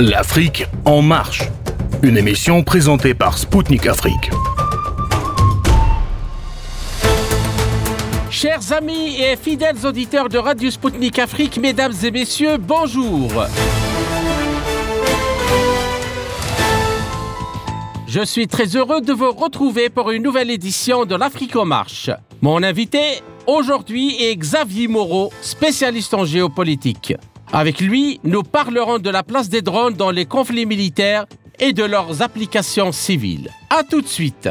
L'Afrique en marche. Une émission présentée par Spoutnik Afrique. Chers amis et fidèles auditeurs de Radio Spoutnik Afrique, mesdames et messieurs, bonjour. Je suis très heureux de vous retrouver pour une nouvelle édition de l'Afrique en marche. Mon invité aujourd'hui est Xavier Moreau, spécialiste en géopolitique. Avec lui, nous parlerons de la place des drones dans les conflits militaires et de leurs applications civiles. A tout de suite.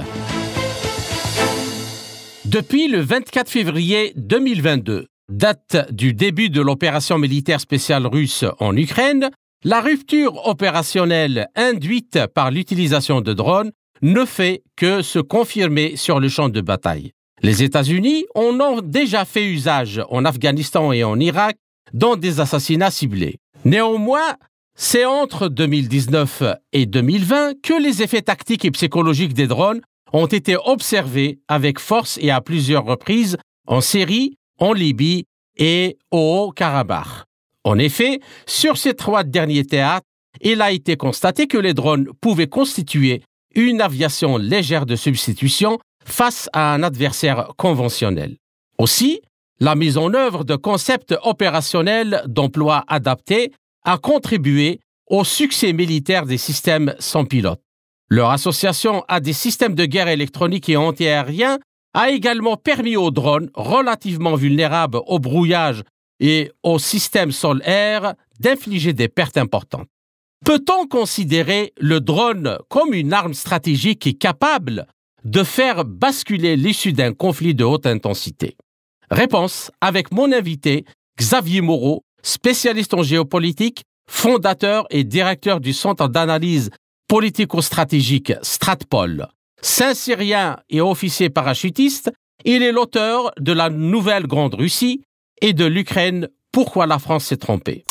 Depuis le 24 février 2022, date du début de l'opération militaire spéciale russe en Ukraine, la rupture opérationnelle induite par l'utilisation de drones ne fait que se confirmer sur le champ de bataille. Les États-Unis en ont déjà fait usage en Afghanistan et en Irak dans des assassinats ciblés. Néanmoins, c'est entre 2019 et 2020 que les effets tactiques et psychologiques des drones ont été observés avec force et à plusieurs reprises en Syrie, en Libye et au Haut-Karabakh. En effet, sur ces trois derniers théâtres, il a été constaté que les drones pouvaient constituer une aviation légère de substitution face à un adversaire conventionnel. Aussi, la mise en œuvre de concepts opérationnels d'emploi adaptés a contribué au succès militaire des systèmes sans pilote. Leur association à des systèmes de guerre électronique et antiaériens a également permis aux drones relativement vulnérables au brouillage et au système sol-air d'infliger des pertes importantes. Peut-on considérer le drone comme une arme stratégique capable de faire basculer l'issue d'un conflit de haute intensité? Réponse avec mon invité Xavier Moreau, spécialiste en géopolitique, fondateur et directeur du Centre d'analyse politico-stratégique Stratpol. Saint-Syrien et officier parachutiste, il est l'auteur de la Nouvelle Grande Russie et de l'Ukraine Pourquoi la France s'est trompée.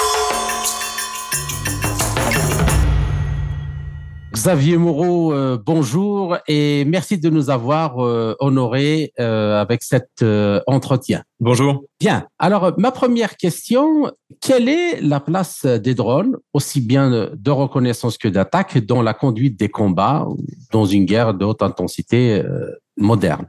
Xavier Moreau, euh, bonjour et merci de nous avoir euh, honorés euh, avec cet entretien. Bonjour. Bien. Alors, ma première question, quelle est la place des drones, aussi bien de reconnaissance que d'attaque, dans la conduite des combats dans une guerre de haute intensité moderne?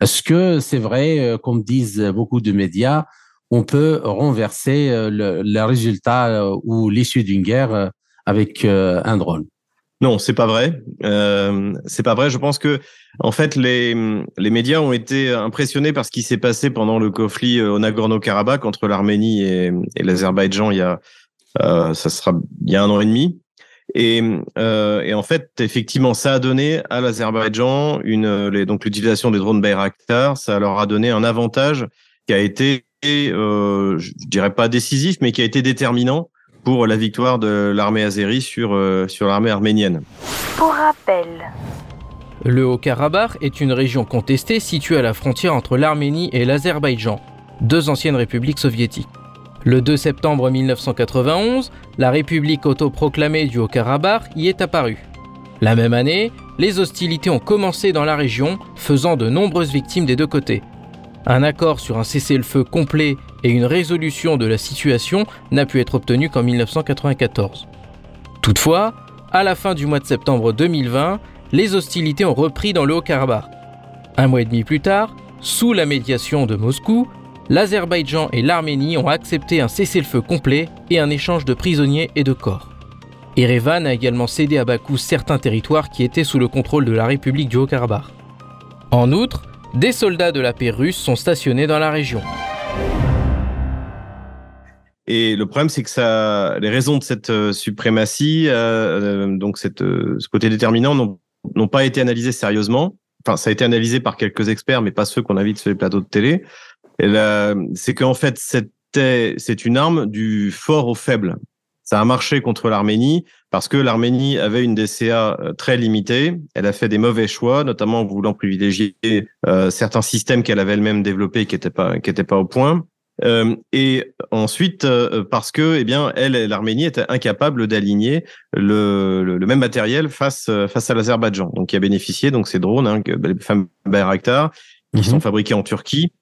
Est-ce que c'est vrai, comme disent beaucoup de médias, on peut renverser le, le résultat ou l'issue d'une guerre avec un drone? Non, c'est pas vrai. Euh, c'est pas vrai. Je pense que, en fait, les, les médias ont été impressionnés par ce qui s'est passé pendant le conflit euh, au Nagorno-Karabakh entre l'Arménie et, l'Azerbaïdjan il y a, euh, ça sera, il y a un an et demi. Et, euh, et en fait, effectivement, ça a donné à l'Azerbaïdjan une, donc l'utilisation des drones Bayraktar, ça leur a donné un avantage qui a été, euh, je dirais pas décisif, mais qui a été déterminant pour la victoire de l'armée azérie sur, euh, sur l'armée arménienne. Pour rappel, le Haut-Karabakh est une région contestée située à la frontière entre l'Arménie et l'Azerbaïdjan, deux anciennes républiques soviétiques. Le 2 septembre 1991, la république autoproclamée du Haut-Karabakh y est apparue. La même année, les hostilités ont commencé dans la région, faisant de nombreuses victimes des deux côtés. Un accord sur un cessez-le-feu complet et une résolution de la situation n'a pu être obtenu qu'en 1994. Toutefois, à la fin du mois de septembre 2020, les hostilités ont repris dans le Haut-Karabakh. Un mois et demi plus tard, sous la médiation de Moscou, l'Azerbaïdjan et l'Arménie ont accepté un cessez-le-feu complet et un échange de prisonniers et de corps. Erevan a également cédé à Bakou certains territoires qui étaient sous le contrôle de la République du Haut-Karabakh. En outre, des soldats de la paix russe sont stationnés dans la région. Et le problème, c'est que ça, les raisons de cette euh, suprématie, euh, euh, donc cette, ce côté déterminant, n'ont pas été analysées sérieusement. Enfin, ça a été analysé par quelques experts, mais pas ceux qu'on invite sur les plateaux de télé. C'est qu'en fait, c'est une arme du fort au faible. Ça a marché contre l'Arménie parce que l'Arménie avait une DCA euh, très limitée. Elle a fait des mauvais choix, notamment en voulant privilégier euh, certains systèmes qu'elle avait elle-même développés qui n'étaient pas qui étaient pas au point. Euh, et ensuite, euh, parce que, eh bien, elle, l'Arménie était incapable d'aligner le, le, même matériel face face à l'Azerbaïdjan, donc qui a bénéficié donc ces drones, hein, les fameux Bayraktar, qui mhm. sont fabriqués en Turquie,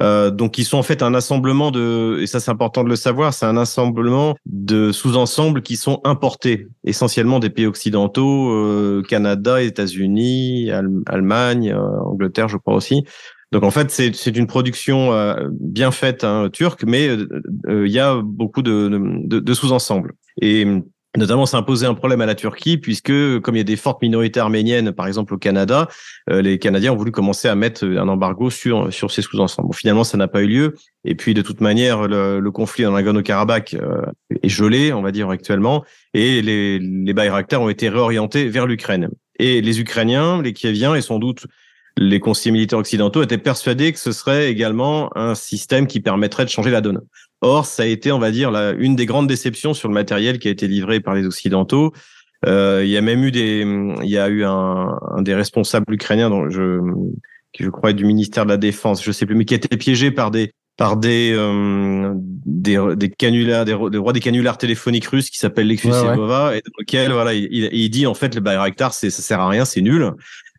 Euh, donc, ils sont en fait un assemblement de, et ça c'est important de le savoir, c'est un assemblement de sous-ensembles qui sont importés, essentiellement des pays occidentaux, euh, Canada, États-Unis, Allemagne, euh, Angleterre, je crois aussi. Donc en fait, c'est une production euh, bien faite hein, turque, mais il y a beaucoup de, de, de sous-ensembles. Et Notamment, ça un problème à la Turquie, puisque comme il y a des fortes minorités arméniennes, par exemple au Canada, euh, les Canadiens ont voulu commencer à mettre un embargo sur, sur ces sous-ensembles. Bon, finalement, ça n'a pas eu lieu. Et puis, de toute manière, le, le conflit en Nagorno-Karabakh euh, est gelé, on va dire actuellement, et les, les Bayraktar ont été réorientés vers l'Ukraine. Et les Ukrainiens, les Kieviens, et sans doute les conseillers militaires occidentaux étaient persuadés que ce serait également un système qui permettrait de changer la donne. Or, ça a été, on va dire, la, une des grandes déceptions sur le matériel qui a été livré par les Occidentaux. Euh, il y a même eu des, il y a eu un, un des responsables ukrainiens, dont je, qui je crois du ministère de la Défense, je sais plus, mais qui a été piégé par des, par des, euh, des, des canulars, des, des rois des canulars téléphoniques russes qui s'appellent Lexus et Bova, et dans lequel, voilà, il, il, dit en fait le Bayraktar, ça sert à rien, c'est nul.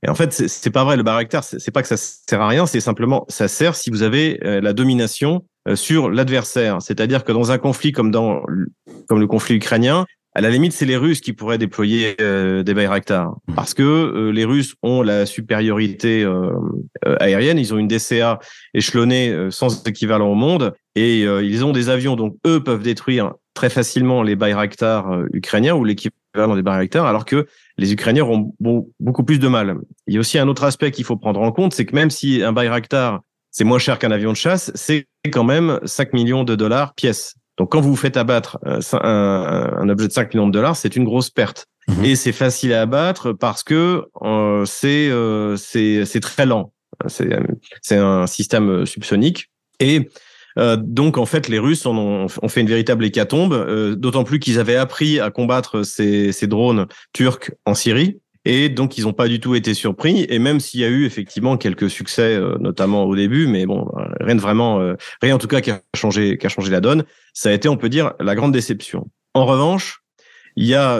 Et en fait, c'est pas vrai. Le Bayraktar, c'est pas que ça sert à rien, c'est simplement ça sert si vous avez euh, la domination euh, sur l'adversaire. C'est-à-dire que dans un conflit comme dans comme le conflit ukrainien, à la limite, c'est les Russes qui pourraient déployer euh, des Bayraktar mmh. parce que euh, les Russes ont la supériorité aérienne. Ils ont une DCA échelonnée sans équivalent au monde et ils ont des avions, donc eux peuvent détruire très facilement les Bayraktar ukrainiens ou l'équivalent des Bayraktar, alors que les Ukrainiens auront beaucoup plus de mal. Il y a aussi un autre aspect qu'il faut prendre en compte, c'est que même si un Bayraktar c'est moins cher qu'un avion de chasse, c'est quand même 5 millions de dollars pièce. Donc quand vous vous faites abattre euh, un, objet de 5 millions de dollars, c'est une grosse perte. Mhm. Et c'est facile à abattre parce que euh, c'est euh, c'est très lent. C'est un système subsonique. Et donc en fait, les Russes ont, ont fait une véritable hécatombe, d'autant plus qu'ils avaient appris à combattre ces, ces drones turcs en Syrie. Et donc, ils n'ont pas du tout été surpris. Et même s'il y a eu effectivement quelques succès, euh, notamment au début, mais bon, rien de vraiment, euh, rien en tout cas qui a changé, qui a changé la donne, ça a été, on peut dire, la grande déception. En revanche, il y a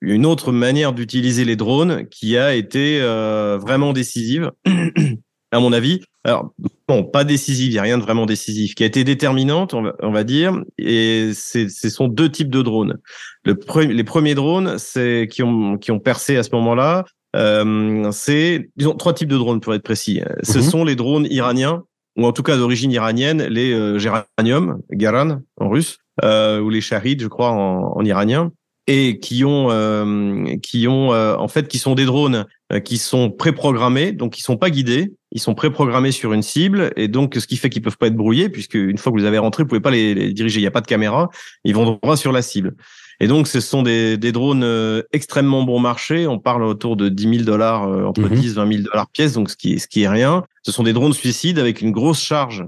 une autre manière d'utiliser les drones qui a été euh, vraiment décisive, à mon avis. Alors, bon, pas décisive, il n'y a rien de vraiment décisif, qui a été déterminante, on va, on va dire, et ce sont deux types de drones. Le les premiers drones, c'est qui ont, qui ont percé à ce moment-là, euh, c'est, disons, trois types de drones pour être précis. Ce mhm. sont les drones iraniens, ou en tout cas d'origine iranienne, les euh, Géranium, Garan en russe, euh, ou les Shahid, je crois, en, en iranien et qui ont euh, qui ont euh, en fait qui sont des drones euh, qui sont préprogrammés donc qui sont pas guidés ils sont préprogrammés sur une cible et donc ce qui fait qu'ils peuvent pas être brouillés puisque une fois que vous les avez rentrés vous pouvez pas les, diriger il y a pas de caméra ils vont droit sur la cible. Et donc ce sont des, des drones extrêmement bon marché on parle autour de 10 000 dollars entre 10 20 000 dollars pièce donc ce qui ce qui est rien. Ce sont des drones suicides avec une grosse charge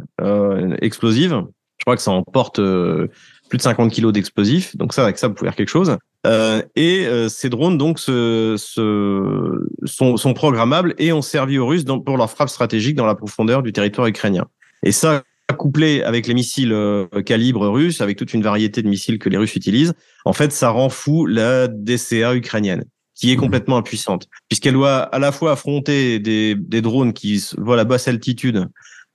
explosive. Je crois que ça emporte plus de 50 kilos d'explosifs. Donc ça, avec ça, vous pouvez faire quelque chose. Euh, et euh, ces drones donc se, se, sont, sont, programmables et ont servi aux Russes pour leur frappe stratégique dans la profondeur du territoire ukrainien. Et ça, couplé avec les missiles euh, calibre russes, avec toute une variété de missiles que les Russes utilisent, en fait, ça rend fou la DCA ukrainienne qui est mmh. complètement impuissante, puisqu'elle doit à la fois affronter des, des drones qui volent à basse altitude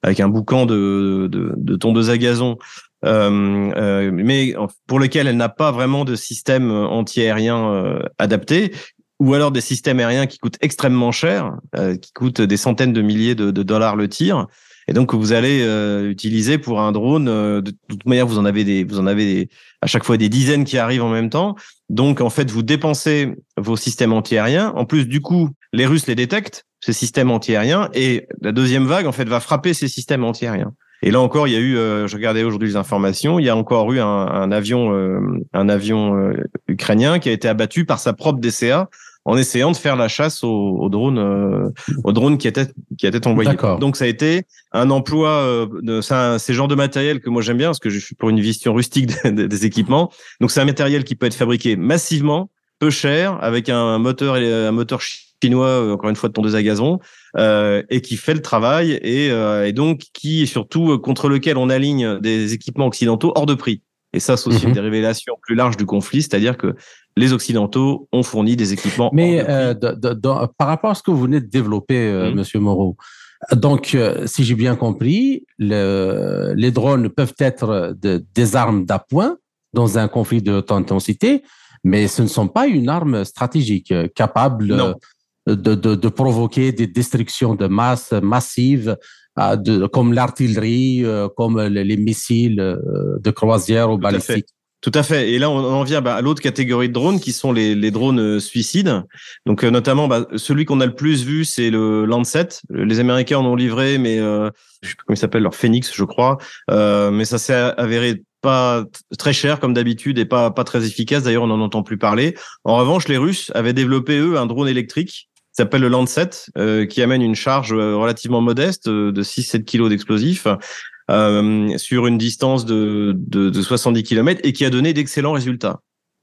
avec un boucan de, de, de tondeuse à gazon mais pour lequel elle n'a pas vraiment de système euh, anti-aérien adapté, ou alors des systèmes aériens qui coûtent extrêmement cher, qui coûtent des centaines de milliers de, dollars le tir, et donc vous allez utiliser pour un drone. de toute manière, vous en avez des, vous en avez à chaque fois des dizaines qui arrivent en même temps. Donc en fait, vous dépensez vos systèmes anti-aériens. En plus, du coup, les Russes les détectent ces systèmes anti-aériens, et la deuxième vague en fait va frapper ces systèmes anti-aériens. Et là encore, il y a eu, euh, je regardais aujourd'hui les informations, il y a encore eu un, avion, euh, un avion euh, ukrainien qui a été abattu par sa propre DCA en essayant de faire la chasse aux, aux drones, aux drones qui étaient qui étaient envoyés. Donc ça a été un emploi de c'est ce genre de matériel que moi j'aime bien parce que je suis pour une vision rustique des, des équipements. Donc c'est un matériel qui peut être fabriqué massivement, peu cher, avec un moteur un moteur chinois, encore une fois de tondeuse à gazon, euh, et qui fait le travail et, euh, et, donc qui surtout euh, contre lequel on aligne des équipements occidentaux hors de prix. Et ça, c'est aussi une mhm. des révélations plus larges du conflit, c'est-à-dire que les Occidentaux ont fourni des équipements. Mais par rapport à ce que vous venez de développer, mhm. Monsieur Moreau, Donc, euh, si j'ai bien compris, le, les drones peuvent être de, des armes d'appoint dans un conflit de haute intensité, mais ce ne sont pas une arme stratégique euh, capable Non. De, de, de provoquer des destructions de masse massives, euh, de, comme l'artillerie, euh, comme les, les missiles euh, de croisière ou balistiques. Tout à fait. Et là, on en vient bah, à l'autre catégorie de drones qui sont les, les drones suicides. Donc, notamment, bah, celui qu'on a le plus vu, c'est le Lancet. Les Américains en ont livré, mais euh, je sais plus comment il s'appelle, leur Phoenix, je crois. Euh, mais ça s'est avéré pas très cher comme d'habitude et pas pas très efficace. D'ailleurs, on n'en entend plus parler. En revanche, les Russes avaient développé eux un drone électrique s'appelle le Lancet, euh, qui amène une charge euh, relativement modeste euh, de 6-7 kilos d'explosifs euh, sur une distance de, de, de 70 km et qui a donné d'excellents résultats.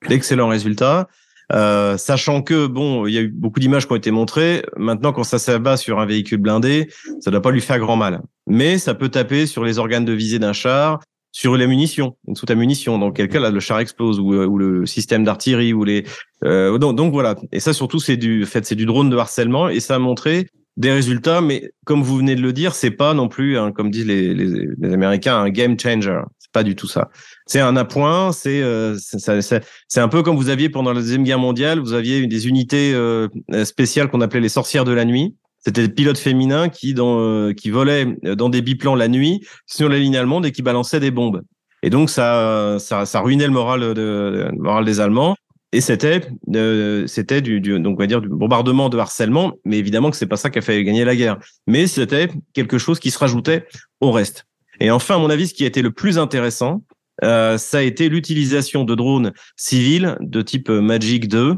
D'excellents résultats. Euh, sachant que bon, il y a eu beaucoup d'images qui ont été montrées. Maintenant, quand ça s'abat sur un véhicule blindé, ça ne doit pas lui faire grand mal. Mais ça peut taper sur les organes de visée d'un char, sur les munitions, une soute à munitions. Dans quel cas, là, le char explose ou, euh, ou le système d'artillerie ou les. Euh, donc, donc voilà. Et ça, surtout, c'est du en fait, c'est du drone de harcèlement et ça a montré des résultats. Mais comme vous venez de le dire, c'est pas non plus, hein, comme disent les, les, les Américains, un game changer. C'est pas du tout ça. C'est un appoint. C'est euh, c'est- un peu comme vous aviez pendant la deuxième guerre mondiale. Vous aviez des unités euh, spéciales qu'on appelait les sorcières de la nuit. C'était des pilotes féminins qui, dans, euh, qui volaient dans des biplans la nuit sur la ligne allemande et qui balançaient des bombes. Et donc ça, ça, ça ruinait le moral, de, le moral des Allemands. Et c'était, euh, c'était du, du, donc on va dire du bombardement de harcèlement. Mais évidemment que c'est pas ça qui a fait gagner la guerre. Mais c'était quelque chose qui se rajoutait au reste. Et enfin, à mon avis, ce qui a été le plus intéressant, euh, ça a été l'utilisation de drones civils de type euh, Magic 2 euh,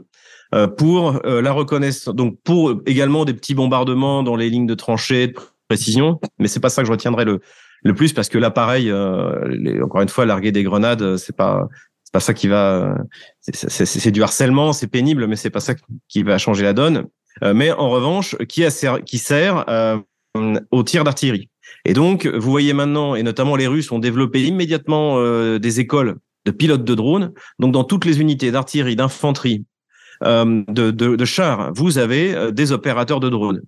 pour euh, la reconnaissance, donc pour également des petits bombardements dans les lignes de tranchées de précision, mais c'est pas ça que je retiendrai le le plus parce que l'appareil, euh, les- encore une fois, larguer des grenades, euh, c'est pas c'est pas ça qui va, c'est- c'est du harcèlement, c'est pénible, mais c'est pas ça qui va changer la donne. Euh, mais en revanche, qui a qui sert euh, au tir d'artillerie? Et donc, vous voyez maintenant, et notamment les Russes ont développé immédiatement euh, des écoles de pilotes de drones. Donc, dans toutes les unités d'artillerie, d'infanterie, euh, de, de, de chars, vous avez euh, des opérateurs de drones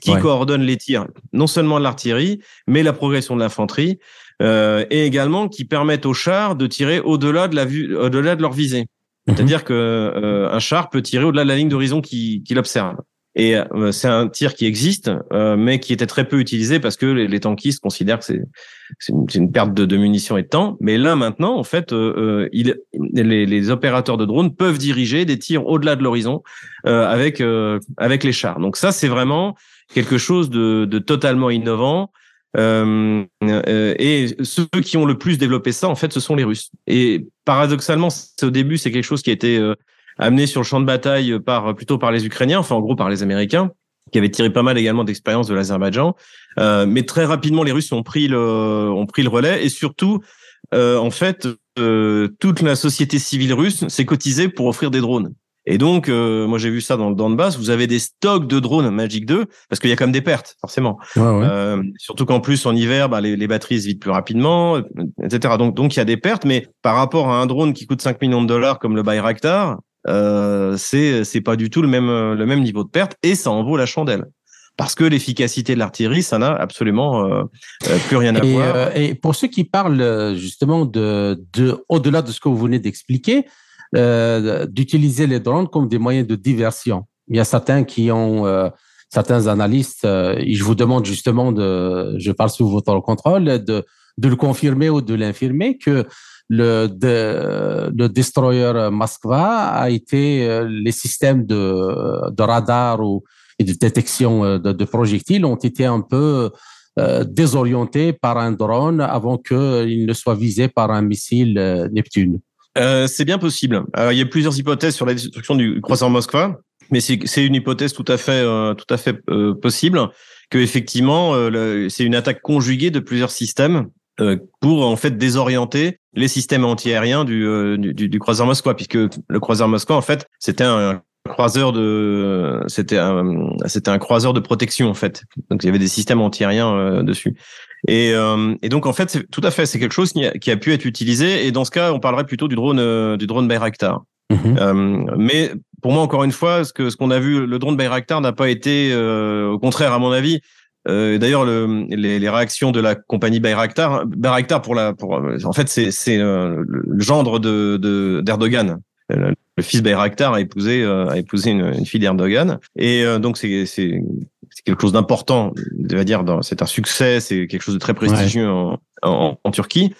qui Ouais. coordonnent les tirs, non seulement de l'artillerie, mais la progression de l'infanterie, euh, et également qui permettent aux chars de tirer au-delà de la vue, au-delà de leur visée. Mhm. C'est-à-dire que euh, un char peut tirer au-delà de la ligne d'horizon qu'il qu'il observe. Et euh, c'est un tir qui existe, euh, mais qui était très peu utilisé parce que les, les tankistes considèrent que c'est une, une perte de, de munitions et de temps. Mais là maintenant, en fait, euh, euh, il, les, les opérateurs de drones peuvent diriger des tirs au-delà de l'horizon euh, avec euh, avec les chars. Donc ça, c'est vraiment quelque chose de, de totalement innovant. Et ceux qui ont le plus développé ça, en fait, ce sont les Russes. Et paradoxalement, au début, c'est quelque chose qui a été amené sur le champ de bataille par plutôt par les Ukrainiens, enfin en gros par les Américains, qui avaient tiré pas mal également d'expérience de l'Azerbaïdjan. Euh, mais très rapidement, les Russes ont pris le ont pris le relais et surtout, euh, en fait, euh, toute la société civile russe s'est cotisée pour offrir des drones. Et donc, euh, moi j'ai vu ça dans le Donbass, vous avez des stocks de drones Magic 2, parce qu'il y a quand même des pertes, forcément. Ouais, ouais. Euh, surtout qu'en plus en hiver, bah, les, les batteries se vident plus rapidement, euh, etc. Donc donc il y a des pertes, mais par rapport à un drone qui coûte 5 millions de dollars comme le Bayraktar, euh, c'est c'est pas du tout le même euh, le même niveau de perte et ça en vaut la chandelle. Parce que l'efficacité de l'artillerie, ça n'a absolument euh, euh, plus rien à Et, voir. euh, et pour ceux qui parlent justement de, de au-delà de ce que vous venez d'expliquer, euh, d'utiliser les drones comme des moyens de diversion. Il y a certains qui ont, certains analystes, et je vous demande justement de, je parle sous votre contrôle, de, de le confirmer ou de l'infirmer que le, de, le destroyer Moskva a été euh, les systèmes de, radar ou et de détection euh, de, projectiles ont été un peu euh, désorienté par un drone avant qu'il ne soit visé par un missile euh, Neptune. Euh, c'est bien possible. Il y a plusieurs hypothèses sur la destruction du croissant Moskva, mais c'est une hypothèse tout à fait, euh, tout à fait euh, possible. Que effectivement, euh, c'est une attaque conjuguée de plusieurs systèmes euh, pour en fait désorienter les systèmes antiaériens du, euh, du, du, du croiseur Moskva, puisque le croiseur Moskva, en fait, c'était un croiseur de, c'était un, c'était un croiseur de protection en fait. Donc il y avait des systèmes antiaériens euh, dessus. Et, euh, et donc en fait, c'est tout à fait, c'est quelque chose qui a, qui a pu être utilisé. Et dans ce cas, on parlerait plutôt du drone, euh, du drone Bayraktar. Mhm. Euh, mais pour moi, encore une fois, ce que ce qu'on a vu, le drone Bayraktar n'a pas été, euh, au contraire, à mon avis, D'ailleurs, le, les, les, réactions de la compagnie Bayraktar, Bayraktar pour la, pour, en fait, c'est le, le gendre de d'Erdogan. Le, le fils Bayraktar a épousé a épousé une, une fille d'Erdogan, et donc c'est c'est quelque chose d'important. Dire, c'est un succès, c'est quelque chose de très prestigieux en, en, en, Turquie.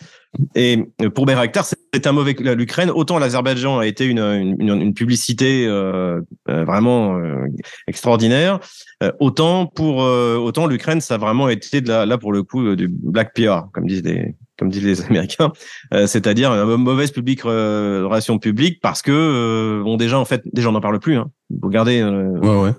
Et pour Bayraktar, c'est un mauvais l'Ukraine. Autant l'Azerbaïdjan a été une, une, une publicité euh, euh vraiment euh, extraordinaire, euh, autant pour autant l'Ukraine, ça a vraiment été de là, là pour le coup du black PR, comme disent les comme disent les Américains, c'est-à-dire une mauvaise publique relation publique parce que bon déjà en fait déjà on n'en parle plus. Hein. Vous regardez. ouais, ouais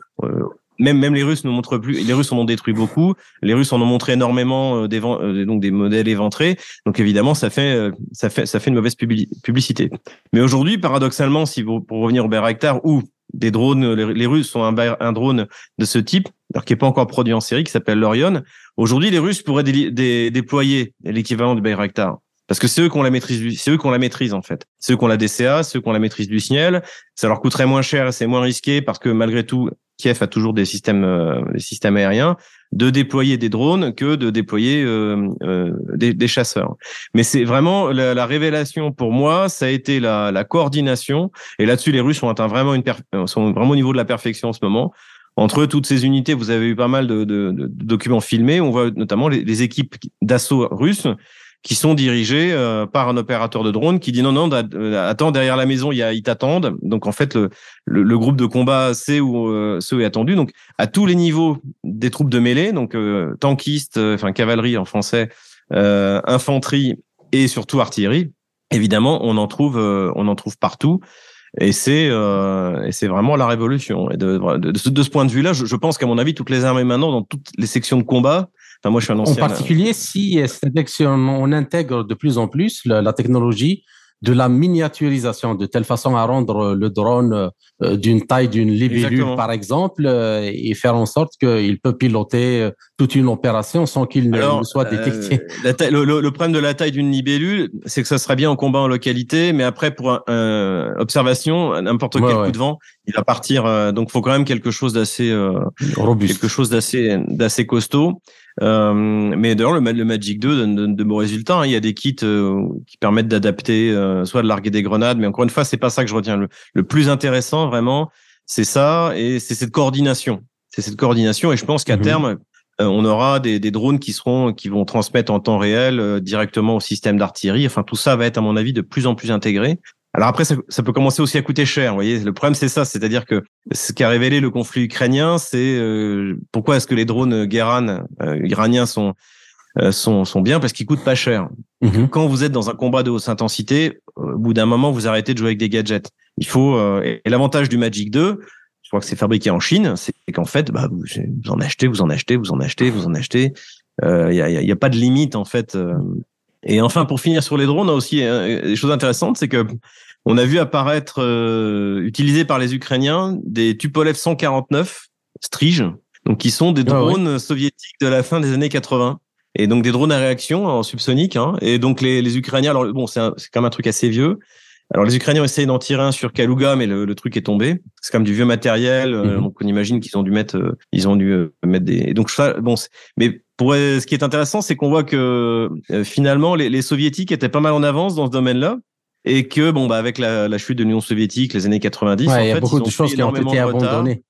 même même les Russes ne montrent plus. Les Russes en ont détruit beaucoup. Les Russes en ont montré énormément euh, des euh, donc des modèles éventrés. Donc évidemment, ça fait euh, ça fait ça fait une mauvaise publicité. Mais aujourd'hui, paradoxalement, si vous pour revenir au Bayraktar ou des drones, les, Russes ont un, un, drone de ce type, alors qui n'est pas encore produit en série, qui s'appelle l'Orion. Aujourd'hui, les Russes pourraient déployer l'équivalent du Bayraktar. Parce que c'est eux qui ont la maîtrise, c'est eux qui ont la maîtrise en fait. C'est eux qui ont la DCA, c'est eux qui ont la maîtrise du ciel. Ça leur coûterait moins cher c'est moins risqué parce que malgré tout, Kiev a toujours des systèmes, euh, des systèmes aériens, de déployer des drones que de déployer euh, euh, des, chasseurs. Mais c'est vraiment la, la, révélation pour moi, ça a été la, la coordination. Et là-dessus, les Russes ont atteint vraiment une sont vraiment au niveau de la perfection en ce moment. Entre toutes ces unités, vous avez eu pas mal de, de, de documents filmés. On voit notamment les équipes d'assaut russes qui sont dirigés euh, par un opérateur de drone qui dit non non euh, attends derrière la maison il y a ils t'attendent. Donc en fait le, le, groupe de combat sait où euh, ce est attendu. Donc à tous les niveaux des troupes de mêlée donc euh, tankistes enfin cavalerie en français infanterie et surtout artillerie évidemment on en trouve on en trouve partout. Et c'est euh, c'est vraiment la révolution. Et de, de, de, ce point de vue-là, je, je pense qu'à mon avis, toutes les armées maintenant, dans toutes les sections de combat, moi, je suis un ancien. En particulier, si, on intègre de plus en plus la, la technologie de la miniaturisation de telle façon à rendre le drone euh, d'une taille d'une libellule, par exemple, euh, et faire en sorte qu'il peut piloter euh, toute une opération sans qu'il ne, soit détecté. Euh, le, le, problème de la taille d'une libellule, c'est que ça serait bien en combat en localité, mais après, pour un, observation, n'importe quel coup de vent, il va partir. donc, faut quand même quelque chose d'assez robuste, quelque chose d'assez costaud. Euh, mais d'ailleurs, le, le, Magic 2 donne de, beaux résultats. Hein. Il y a des kits euh, qui permettent d'adapter, euh, soit de larguer des grenades, mais encore une fois, c'est pas ça que je retiens. Le, le plus intéressant, vraiment, c'est ça, et c'est cette coordination. C'est cette coordination, et je pense qu'à mhm. terme, on aura des, des, drones qui seront, qui vont transmettre en temps réel directement au système d'artillerie. Enfin, tout ça va être, à mon avis, de plus en plus intégré. Alors après, ça, ça, peut commencer aussi à coûter cher. Vous voyez, le problème c'est ça, c'est-à-dire que ce qui a révélé le conflit ukrainien, c'est euh, pourquoi est-ce que les drones Guéran euh, iraniens sont euh, sont, sont bien? Parce qu'ils coûtent pas cher. Mhm. Quand vous êtes dans un combat de haute intensité, au bout d'un moment, vous arrêtez de jouer avec des gadgets. Il faut et l'avantage du Magic 2, je crois que c'est fabriqué en Chine, c'est qu'en fait, bah, vous, en achetez, vous en achetez, vous en achetez, vous en achetez. Il n'y a, y a, pas de limite en fait. Et enfin, pour finir sur les drones, on a aussi des choses intéressantes, c'est que on a vu apparaître, euh, utilisés par les Ukrainiens, des Tupolev 149 Strige, donc qui sont des ah drones soviétiques de la fin des années 80. Et donc des drones à réaction en subsonique. Hein. Et donc les, les Ukrainiens, alors bon, c'est quand même un truc assez vieux. Alors les Ukrainiens ont essayé d'en tirer un sur Kaluga, mais le, le truc est tombé. C'est comme du vieux matériel. Euh, mhm. donc on imagine qu'ils ont dû mettre, euh, ils ont dû mettre des. donc ça, bon, mais pour ce qui est intéressant, c'est qu'on voit que finalement les, les soviétiques étaient pas mal en avance dans ce domaine-là et que bon bah avec la, la chute de l'Union soviétique les années 90 ouais, en il y a beaucoup de choses qui ont été abandonnées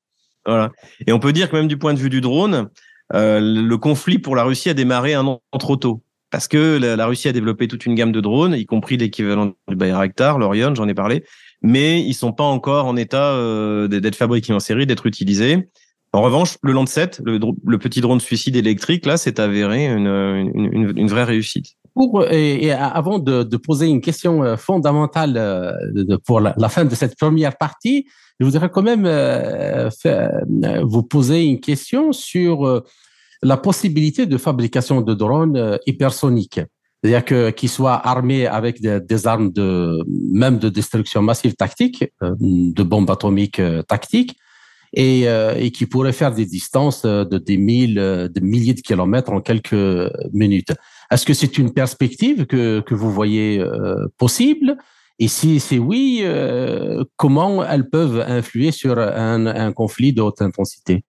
voilà et on peut dire que même du point de vue du drone euh, le conflit pour la Russie a démarré un an trop tôt parce que la, Russie a développé toute une gamme de drones y compris l'équivalent du Bayraktar l'Orion j'en ai parlé mais ils sont pas encore en état euh, d'être fabriqués en série d'être utilisés en revanche, le Landsat, le, petit drone suicide électrique, là, c'est avéré une, vraie réussite. Pour, et, avant de, poser une question euh, fondamentale euh, pour la, fin de cette première partie, je voudrais quand même euh, vous poser une question sur la possibilité de fabrication de drones hypersoniques. C'est-à-dire que qu'ils soient armés avec des, armes de même de destruction massive tactique, de bombes atomiques tactiques, et, euh, et qui pourrait faire des distances euh, de des mille, euh, de milliers de kilomètres en quelques minutes. Est-ce que c'est une perspective que, que vous voyez possible? Et si c'est oui, comment elles peuvent influer sur un, un conflit de haute intensité?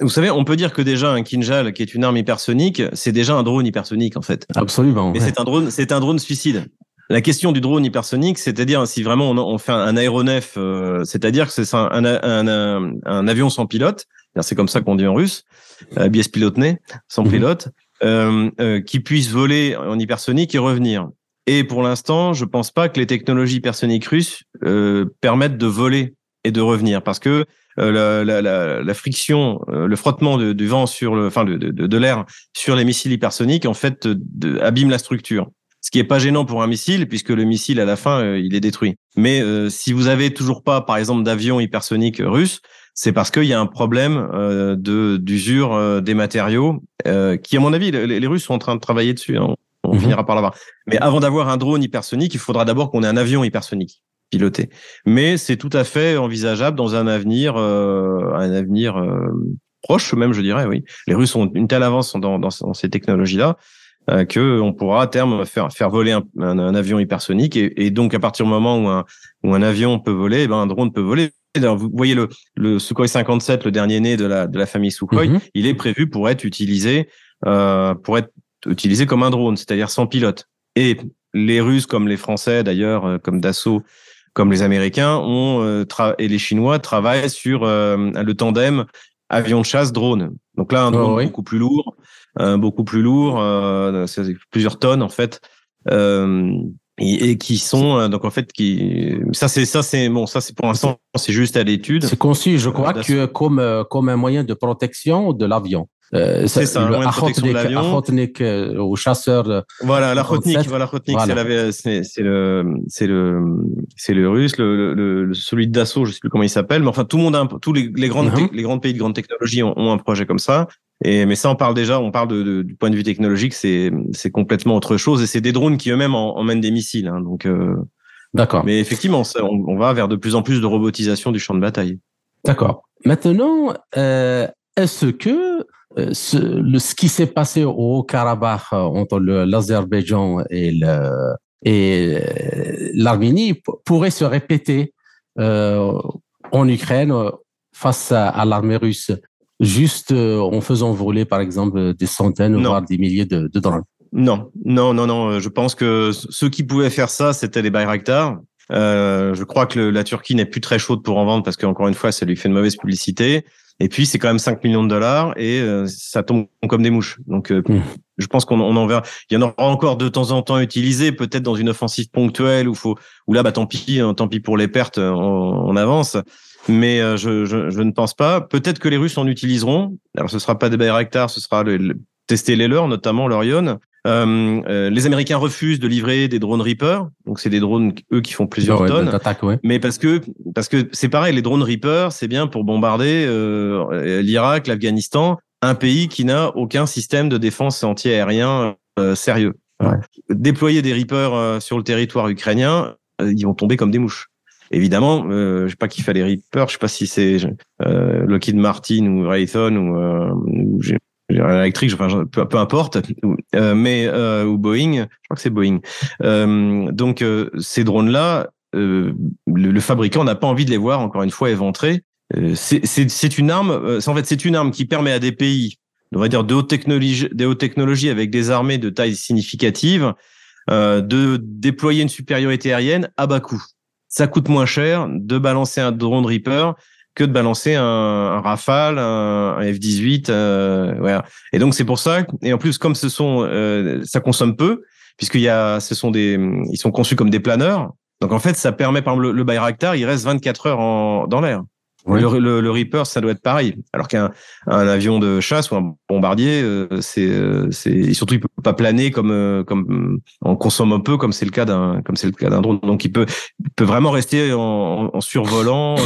Vous savez, on peut dire que déjà un Kinjal, qui est une arme hypersonique, c'est déjà un drone hypersonique en fait. Absolument. Mais c'est un drone, c'est un drone suicide. La question du drone hypersonique, c'est-à-dire si vraiment on, fait un, aéronef, euh, c'est-à-dire que c'est un, un, un, avion sans pilote, c'est comme ça qu'on dit en russe, euh, pilotné, sans mhm. pilote, euh, euh, qui puisse voler en hypersonique et revenir. Et pour l'instant, je pense pas que les technologies hypersoniques russes permettent de voler et de revenir, parce que euh, la, la, la, friction, euh, le frottement de, du vent sur le, enfin de, de, de l'air sur les missiles hypersoniques, en fait, de, abîme la structure. Ce qui est pas gênant pour un missile, puisque le missile à la fin, euh, il est détruit. Mais si vous avez toujours pas, par exemple, d'avion hypersonique russe, c'est parce qu'il y a un problème de d'usure des matériaux, qui, à mon avis, les, Russes sont en train de travailler dessus. Hein. On mhm. finira par l'avoir. Mais avant d'avoir un drone hypersonique, il faudra d'abord qu'on ait un avion hypersonique piloter. Mais c'est tout à fait envisageable dans un avenir, euh, un avenir euh, proche même, je dirais. Oui, les Russes ont une telle avance dans, dans, ces technologies-là euh, que on pourra à terme faire faire voler un, un, avion hypersonique et, et, donc à partir du moment où un où un avion peut voler, eh ben un drone peut voler. vous voyez le, le Sukhoi 57, le dernier né de la, de la famille Sukhoi, mhm. il est prévu pour être utilisé euh, pour être utilisé comme un drone, c'est-à-dire sans pilote. Et les Russes, comme les Français d'ailleurs, comme Dassault, comme les Américains ont euh, et les Chinois travaillent sur euh, le tandem avion de chasse drone. Donc là un drone oh, beaucoup plus lourd, euh, beaucoup plus lourd, plusieurs tonnes en fait. Et, et, qui sont donc en fait qui ça c'est ça c'est bon ça c'est pour l'instant c'est juste à l'étude. C'est conçu je crois que comme comme un moyen de protection de l'avion. Euh, c'est ça, le Achotnik, euh, au chasseur. Euh, voilà, l'Achotnik, voilà, voilà. c'est c'est le, c'est le, c'est le russe, le, le, celui d'assaut, je sais plus comment il s'appelle, mais enfin tout le monde, a tous les, les grandes, uh-huh. les grands pays de grande technologie ont, ont, un projet comme ça. Et mais ça, on parle déjà, on parle de, de, du point de vue technologique, c'est complètement autre chose. Et c'est des drones qui eux-mêmes emmènent des missiles, hein, donc. Euh, D'accord. Mais effectivement, ça, on, on, va vers de plus en plus de robotisation du champ de bataille. D'accord. Maintenant, euh, est-ce que euh, ce, le, ce qui s'est passé au Karabakh euh, entre l'Azerbaïdjan et le, et euh, l'Arménie pourrait se répéter euh, en Ukraine face à, l'armée russe, juste en faisant voler, par exemple, des centaines, voire des milliers de, de, drones. Non, non, non, non. Je pense que ceux qui pouvaient faire ça, c'était les Bayraktar. Euh, je crois que la Turquie n'est plus très chaude pour en vendre parce qu'encore une fois, ça lui fait une mauvaise publicité. Et puis, c'est quand même 5 millions de dollars et euh, ça tombe comme des mouches. Donc, euh, mmh. je pense qu'on on en verra. Il y en aura encore de temps en temps utilisé, peut-être dans une offensive ponctuelle où faut, où là, bah, tant pis, hein, tant pis pour les pertes, euh, on, avance. Mais je, je, je, ne pense pas. Peut-être que les Russes en utiliseront. Alors, ce sera pas des Bayraktar, ce sera le, tester les leurs, notamment l'Orion. Euh, euh, les Américains refusent de livrer des drones Reaper, donc c'est des drones eux qui font plusieurs tonnes. Mais parce que parce que c'est pareil, les drones Reaper, c'est bien pour bombarder euh, l'Irak, l'Afghanistan, un pays qui n'a aucun système de défense anti-aérien euh, sérieux. Déployer des Reaper sur le territoire ukrainien, ils vont tomber comme des mouches. Évidemment, euh, je sais pas qui fait les Reaper, je sais pas si c'est euh, Lockheed Martin ou Raytheon ou, ou électrique, enfin, peu, peu importe, euh, mais euh, ou Boeing, je crois que c'est Boeing. Euh, donc ces drones-là, le, le, fabricant n'a pas envie de les voir encore une fois éventrés. c'est une arme, en fait c'est une arme qui permet à des pays, on va dire de haute technologie, des hautes technologies avec des armées de taille significative, de déployer une supériorité aérienne à bas coût. Ça coûte moins cher de balancer un drone Reaper que de balancer un, un Rafale, un, un F-18. Euh. Et donc c'est pour ça. Et en plus, comme ce sont, euh, ça consomme peu, puisqu'il y a, ce sont des, ils sont conçus comme des planeurs. Donc en fait, ça permet, par exemple, le, le Bayraktar, il reste 24 heures en, dans l'air. Le, le, Reaper, ça doit être pareil. Alors qu'un un avion de chasse ou un bombardier, euh, c'est, euh, c'est surtout il peut pas planer comme euh, comme en consomme un peu comme c'est le cas d'un comme c'est le cas d'un drone. Donc il peut il peut vraiment rester en, en survolant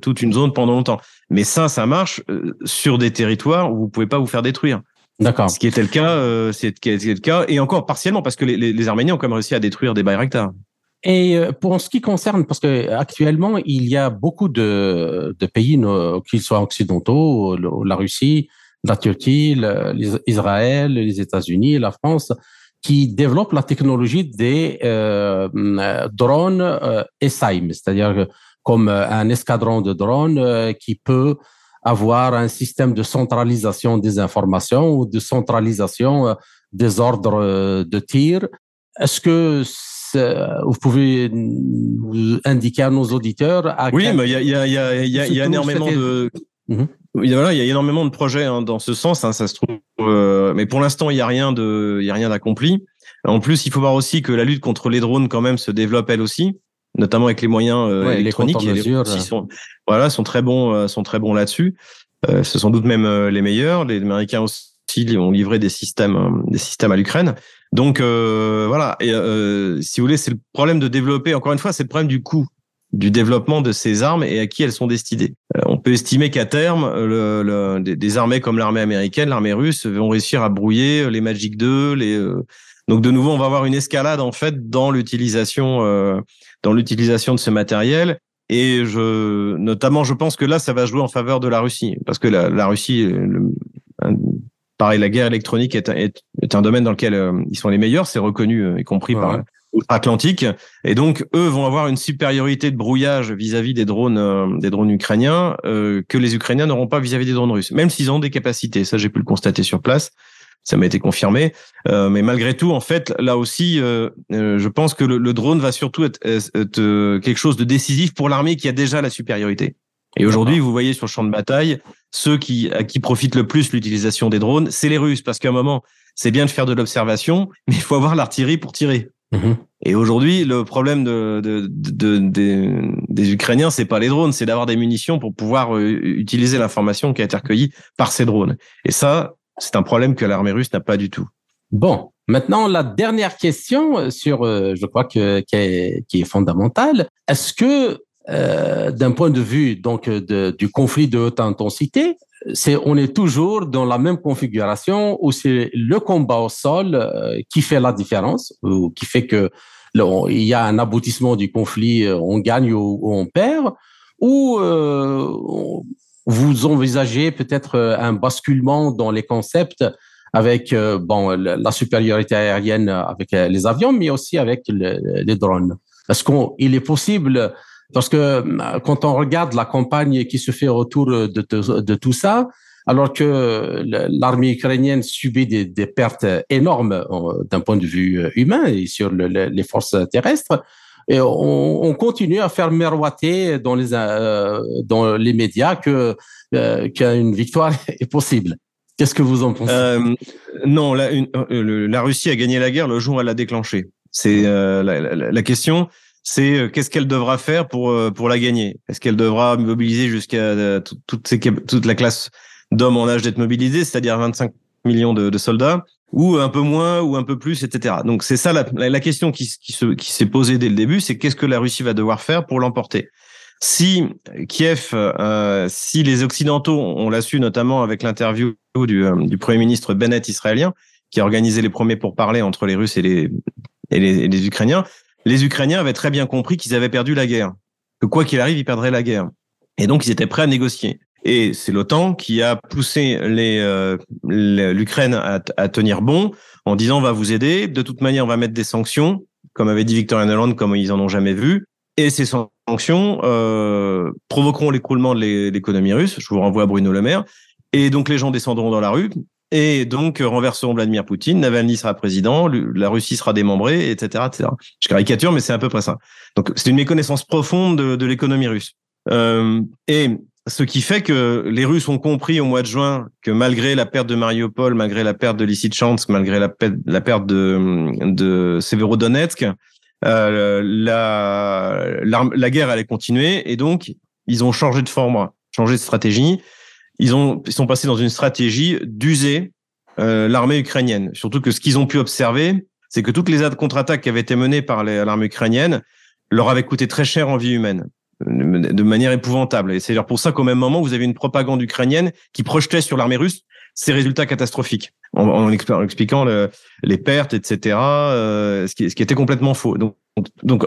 toute une zone pendant longtemps. Mais ça, ça marche sur des territoires où vous pouvez pas vous faire détruire. D'accord. Ce qui était le cas, c'est le cas, et encore partiellement parce que les, les, les Arméniens ont quand même réussi à détruire des Bayraktar. Et euh, pour ce qui concerne, parce que actuellement il y a beaucoup de, de pays, qu'ils soient occidentaux, la Russie, la Turquie, Israël, les États-Unis, la France, qui développent la technologie des euh, drones euh, ESAIM, c'est-à-dire comme un escadron de drones euh, qui peut avoir un système de centralisation des informations ou de centralisation euh, des ordres euh, de tir. Est-ce que vous pouvez nous indiquer à nos auditeurs à Oui, mais il y a, y a, y a, y a énormément de... Mhm. Voilà, il y a énormément de projets hein, dans ce sens, hein, ça se trouve. Euh, mais pour l'instant, il n'y a rien de, il y a rien d'accompli. En plus, il faut voir aussi que la lutte contre les drones, quand même, se développe elle aussi, notamment avec les moyens euh, électroniques. Les, les sont, voilà, sont très bons, euh, sont très bons là-dessus. Euh, ce sont doute même euh, les meilleurs. Les Américains aussi ont livré des systèmes, des systèmes à l'Ukraine. Donc voilà. Et si vous voulez, c'est le problème de développer. Encore une fois, c'est le problème du coût du développement de ces armes et à qui elles sont destinées. on peut estimer qu'à terme, le, le, des, armées comme l'armée américaine, l'armée russe vont réussir à brouiller les Magic 2, les donc de nouveau, on va avoir une escalade en fait dans l'utilisation euh, dans l'utilisation de ce matériel. Et je, notamment, je pense que là, ça va jouer en faveur de la Russie, parce que la, la Russie, le, pareil, la guerre électronique est, est, est, un domaine dans lequel euh, ils sont les meilleurs, c'est reconnu, euh, y compris par l'Atlantique. Et donc, eux vont avoir une supériorité de brouillage vis-à-vis des drones, des drones ukrainiens que les Ukrainiens n'auront pas vis-à-vis des drones russes, même s'ils ont des capacités. Ça, j'ai pu le constater sur place ça m'a été confirmé. Euh, mais malgré tout, en fait, là aussi, euh, euh, je pense que le, drone va surtout être, quelque chose de décisif pour l'armée qui a déjà la supériorité. Et aujourd'hui, vous voyez sur le champ de bataille, ceux qui, à qui profitent le plus l'utilisation des drones, c'est les Russes, parce qu'à un moment, c'est bien de faire de l'observation, mais il faut avoir l'artillerie pour tirer. Mhm. Et aujourd'hui, le problème de, de, de, des, des Ukrainiens, c'est pas les drones, c'est d'avoir des munitions pour pouvoir utiliser l'information qui a été recueillie par ces drones. Et ça, c'est un problème que l'armée russe n'a pas du tout. Bon, maintenant la dernière question sur, euh, je crois que qui est, qui est fondamentale. Est-ce que euh, d'un point de vue donc du conflit de haute intensité, c'est on est toujours dans la même configuration où c'est le combat au sol euh, qui fait la différence ou qui fait que il y a un aboutissement du conflit, on gagne ou, on perd, ou vous envisagez peut-être euh, un basculement dans les concepts avec euh, bon la supériorité aérienne avec euh, les avions, mais aussi avec les drones. Est-ce qu'il est possible parce que quand on regarde la campagne qui se fait autour de, tout ça, alors que l'armée ukrainienne subit des, pertes énormes d'un point de vue humain et sur les forces terrestres, on, on, continue à faire miroiter dans les, euh, médias que euh, qu'une victoire est possible. Qu'est-ce que vous en pensez? Euh, Non, la, euh, Russie a gagné la guerre le jour où elle l'a déclenchée. C'est euh, la, question, c'est qu'est-ce qu'elle devra faire pour pour la gagner? Est-ce qu'elle devra mobiliser jusqu'à toute, toute la classe d'hommes en âge d'être mobilisés, c'est-à-dire 25 millions de, soldats ou un peu moins ou un peu plus, etc. Donc c'est ça la, question qui, qui, se, qui s'est posée dès le début, c'est qu'est-ce que la Russie va devoir faire pour l'emporter? Si Kiev, euh, si les Occidentaux, on l'a su notamment avec l'interview du, euh, Premier ministre Bennett israélien, qui a organisé les premiers pour parler entre les Russes et les, et les Ukrainiens, les Ukrainiens avaient très bien compris qu'ils avaient perdu la guerre, que quoi qu'il arrive, ils perdraient la guerre. Et donc, ils étaient prêts à négocier. Et c'est l'OTAN qui a poussé euh, l'Ukraine à, à, tenir bon en disant on va vous aider. De toute manière, on va mettre des sanctions, comme avait dit Victor Hollande, comme ils en ont jamais vu. Et ces sanctions euh, provoqueront l'écroulement de l'économie russe. Je vous renvoie à Bruno Le Maire. Et donc les gens descendront dans la rue et donc renverseront Vladimir Poutine. Navalny sera président, la Russie sera démembrée, etc.. Je caricature, mais c'est à peu près ça. Donc c'est une méconnaissance profonde de, l'économie russe. Euh, et ce qui fait que les Russes ont compris au mois de juin que malgré la perte de Mariupol, malgré la perte de Lysychansk, malgré la, perte de, Severodonetsk, euh, la, guerre allait continuer et donc ils ont changé de forme, changé de stratégie. Ils, ont, ils sont passés dans une stratégie d'user euh, l'armée ukrainienne. Surtout que ce qu'ils ont pu observer, c'est que toutes les contre-attaques qui avaient été menées par l'armée ukrainienne leur avaient coûté très cher en vie humaine de manière épouvantable. Et c'est pour ça qu'au même moment, vous avez une propagande ukrainienne qui projetait sur l'armée russe ces résultats catastrophiques, en, expliquant le, les pertes, etc., euh, ce, qui, était complètement faux. Donc,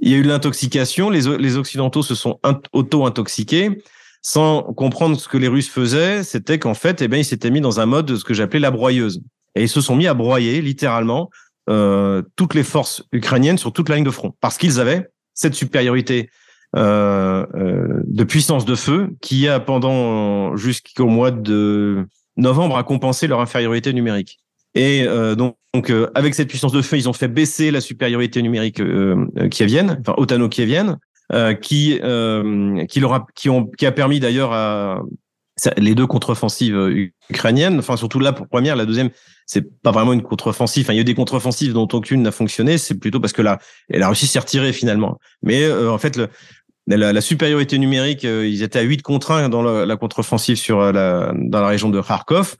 il y a eu l'intoxication, les Occidentaux se sont auto-intoxiqués, sans comprendre ce que les Russes faisaient, c'était qu'en fait, eh bien, ils s'étaient mis dans un mode de ce que j'appelais la broyeuse. Et ils se sont mis à broyer, littéralement, euh, toutes les forces ukrainiennes sur toute la ligne de front, parce qu'ils avaient cette supériorité euh, euh, de puissance de feu qui a pendant jusqu'au mois de novembre a compensé leur infériorité numérique. Et euh, donc, euh, avec cette puissance de feu, ils ont fait baisser la supériorité numérique euh, kievienne, enfin otano-kievienne, qui qui leur a, qui ont qui a permis d'ailleurs à les deux contre-offensives ukrainiennes, enfin surtout pour première, la deuxième, c'est pas vraiment une contre-offensive. Enfin, il y a eu des contre-offensives dont aucune n'a fonctionné. C'est plutôt parce que là, elle a réussi à s'y retirer finalement. Mais en fait, le, la, la, supériorité numérique, ils étaient à 8 contre 1 dans la, la contre-offensive sur la, dans la région de Kharkov.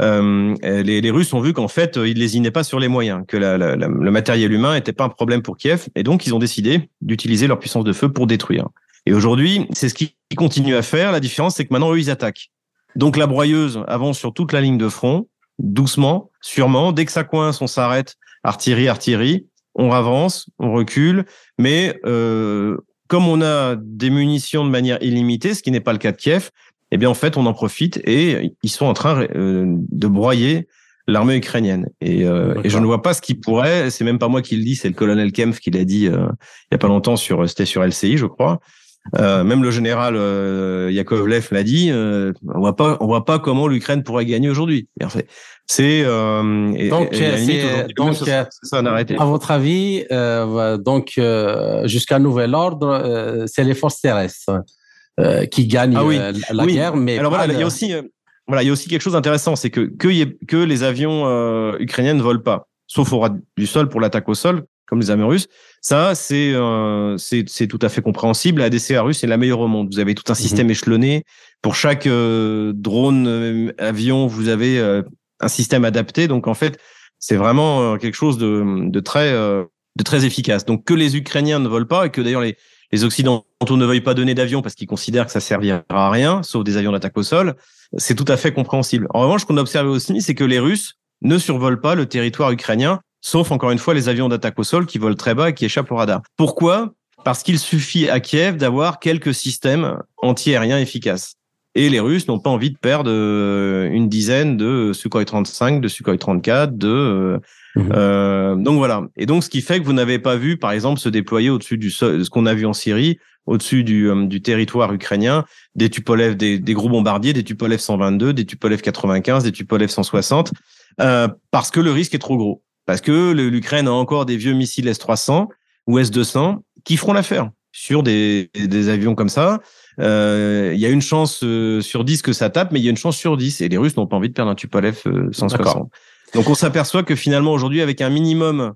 Euh, les, Russes ont vu qu'en fait, ils lésinaient pas sur les moyens, que le matériel humain n'était pas un problème pour Kiev, et donc ils ont décidé d'utiliser leur puissance de feu pour détruire. Et aujourd'hui, c'est ce qu'ils continuent à faire. La différence, c'est que maintenant, eux, ils attaquent. Donc la broyeuse avance sur toute la ligne de front, doucement, sûrement. Dès que ça coince, on s'arrête. Artillerie, artillerie. On avance, on recule. Mais euh, comme on a des munitions de manière illimitée, ce qui n'est pas le cas de Kiev, eh bien en fait on en profite et ils sont en train euh, de broyer l'armée ukrainienne. Et, euh, et, je ne vois pas ce qui pourrait, c'est même pas moi qui le dis, c'est le colonel Kempf qui l'a dit euh, il y a pas longtemps sur, c'était sur LCI, je crois. Euh, même le général euh, Yakovlev l'a dit, euh, on voit pas, on voit pas comment l'Ukraine pourrait gagner aujourd'hui. C'est donc ça, À votre avis, donc jusqu'à nouvel ordre, c'est les forces terrestres euh, qui gagnent ah euh, la guerre. Mais alors voilà, il y a aussi euh, voilà, il y a aussi quelque chose d'intéressant, c'est que que, y ait, que les avions ukrainiens ne volent pas, sauf au ras du sol pour l'attaque au sol, comme les avions russes. Ça, c'est euh, c'est tout à fait compréhensible. La DCA russe est la meilleure au monde. Vous avez tout un mhm. système échelonné. Pour chaque drone, avion, vous avez un système adapté. Donc en fait, c'est vraiment quelque chose de, de très de très efficace. Donc que les Ukrainiens ne volent pas et que d'ailleurs les les Occidentaux ne veuillent pas donner d'avions parce qu'ils considèrent que ça servira à rien, sauf des avions d'attaque au sol, c'est tout à fait compréhensible. En revanche, ce qu'on a observé aussi, c'est que les Russes ne survolent pas le territoire ukrainien, sauf encore une fois les avions d'attaque au sol qui volent très bas et qui échappent au radar. Pourquoi? Parce qu'il suffit à Kiev d'avoir quelques systèmes anti-aériens efficaces. Et les Russes n'ont pas envie de perdre euh, une dizaine de Sukhoi 35, de Sukhoi 34, de euh, mhm. euh, donc voilà. Et donc ce qui fait que vous n'avez pas vu, par exemple, se déployer au-dessus du sol, ce qu'on a vu en Syrie, au-dessus du, euh, du territoire ukrainien, des Tupolev, des, des, gros bombardiers, des Tupolev 122, des Tupolev 95, des Tupolev 160, parce que le risque est trop gros. Parce que l'Ukraine a encore des vieux missiles S-300 ou S-200 qui feront l'affaire sur des, des avions comme ça. Euh, il y a une chance euh, sur 10 que ça tape, mais il y a une chance sur 10. Et les Russes n'ont pas envie de perdre un Tupolev 160. Euh, Donc on s'aperçoit que finalement aujourd'hui, avec un minimum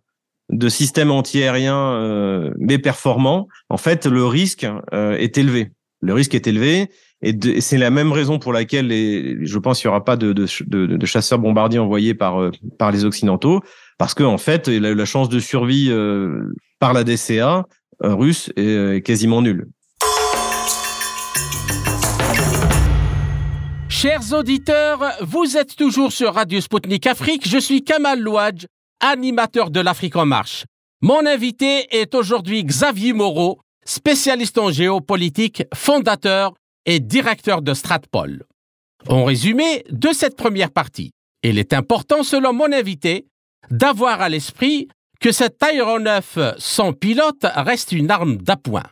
de systèmes antiaériens mais performants, en fait, le risque est élevé. Le risque est élevé. Et, c'est la même raison pour laquelle je pense qu'il n'y aura pas de, chasseurs bombardiers envoyés par, par les Occidentaux, parce que en fait, la, la chance de survie par la DCA russe est quasiment nulle. Chers auditeurs, vous êtes toujours sur Radio Sputnik Afrique. Je suis Kamal Louadj, animateur de l'Afrique en marche. Mon invité est aujourd'hui Xavier Moreau, spécialiste en géopolitique, fondateur et directeur de Stratpol. En résumé de cette première partie, il est important, selon mon invité, d'avoir à l'esprit que cet aéronef sans pilote reste une arme d'appoint.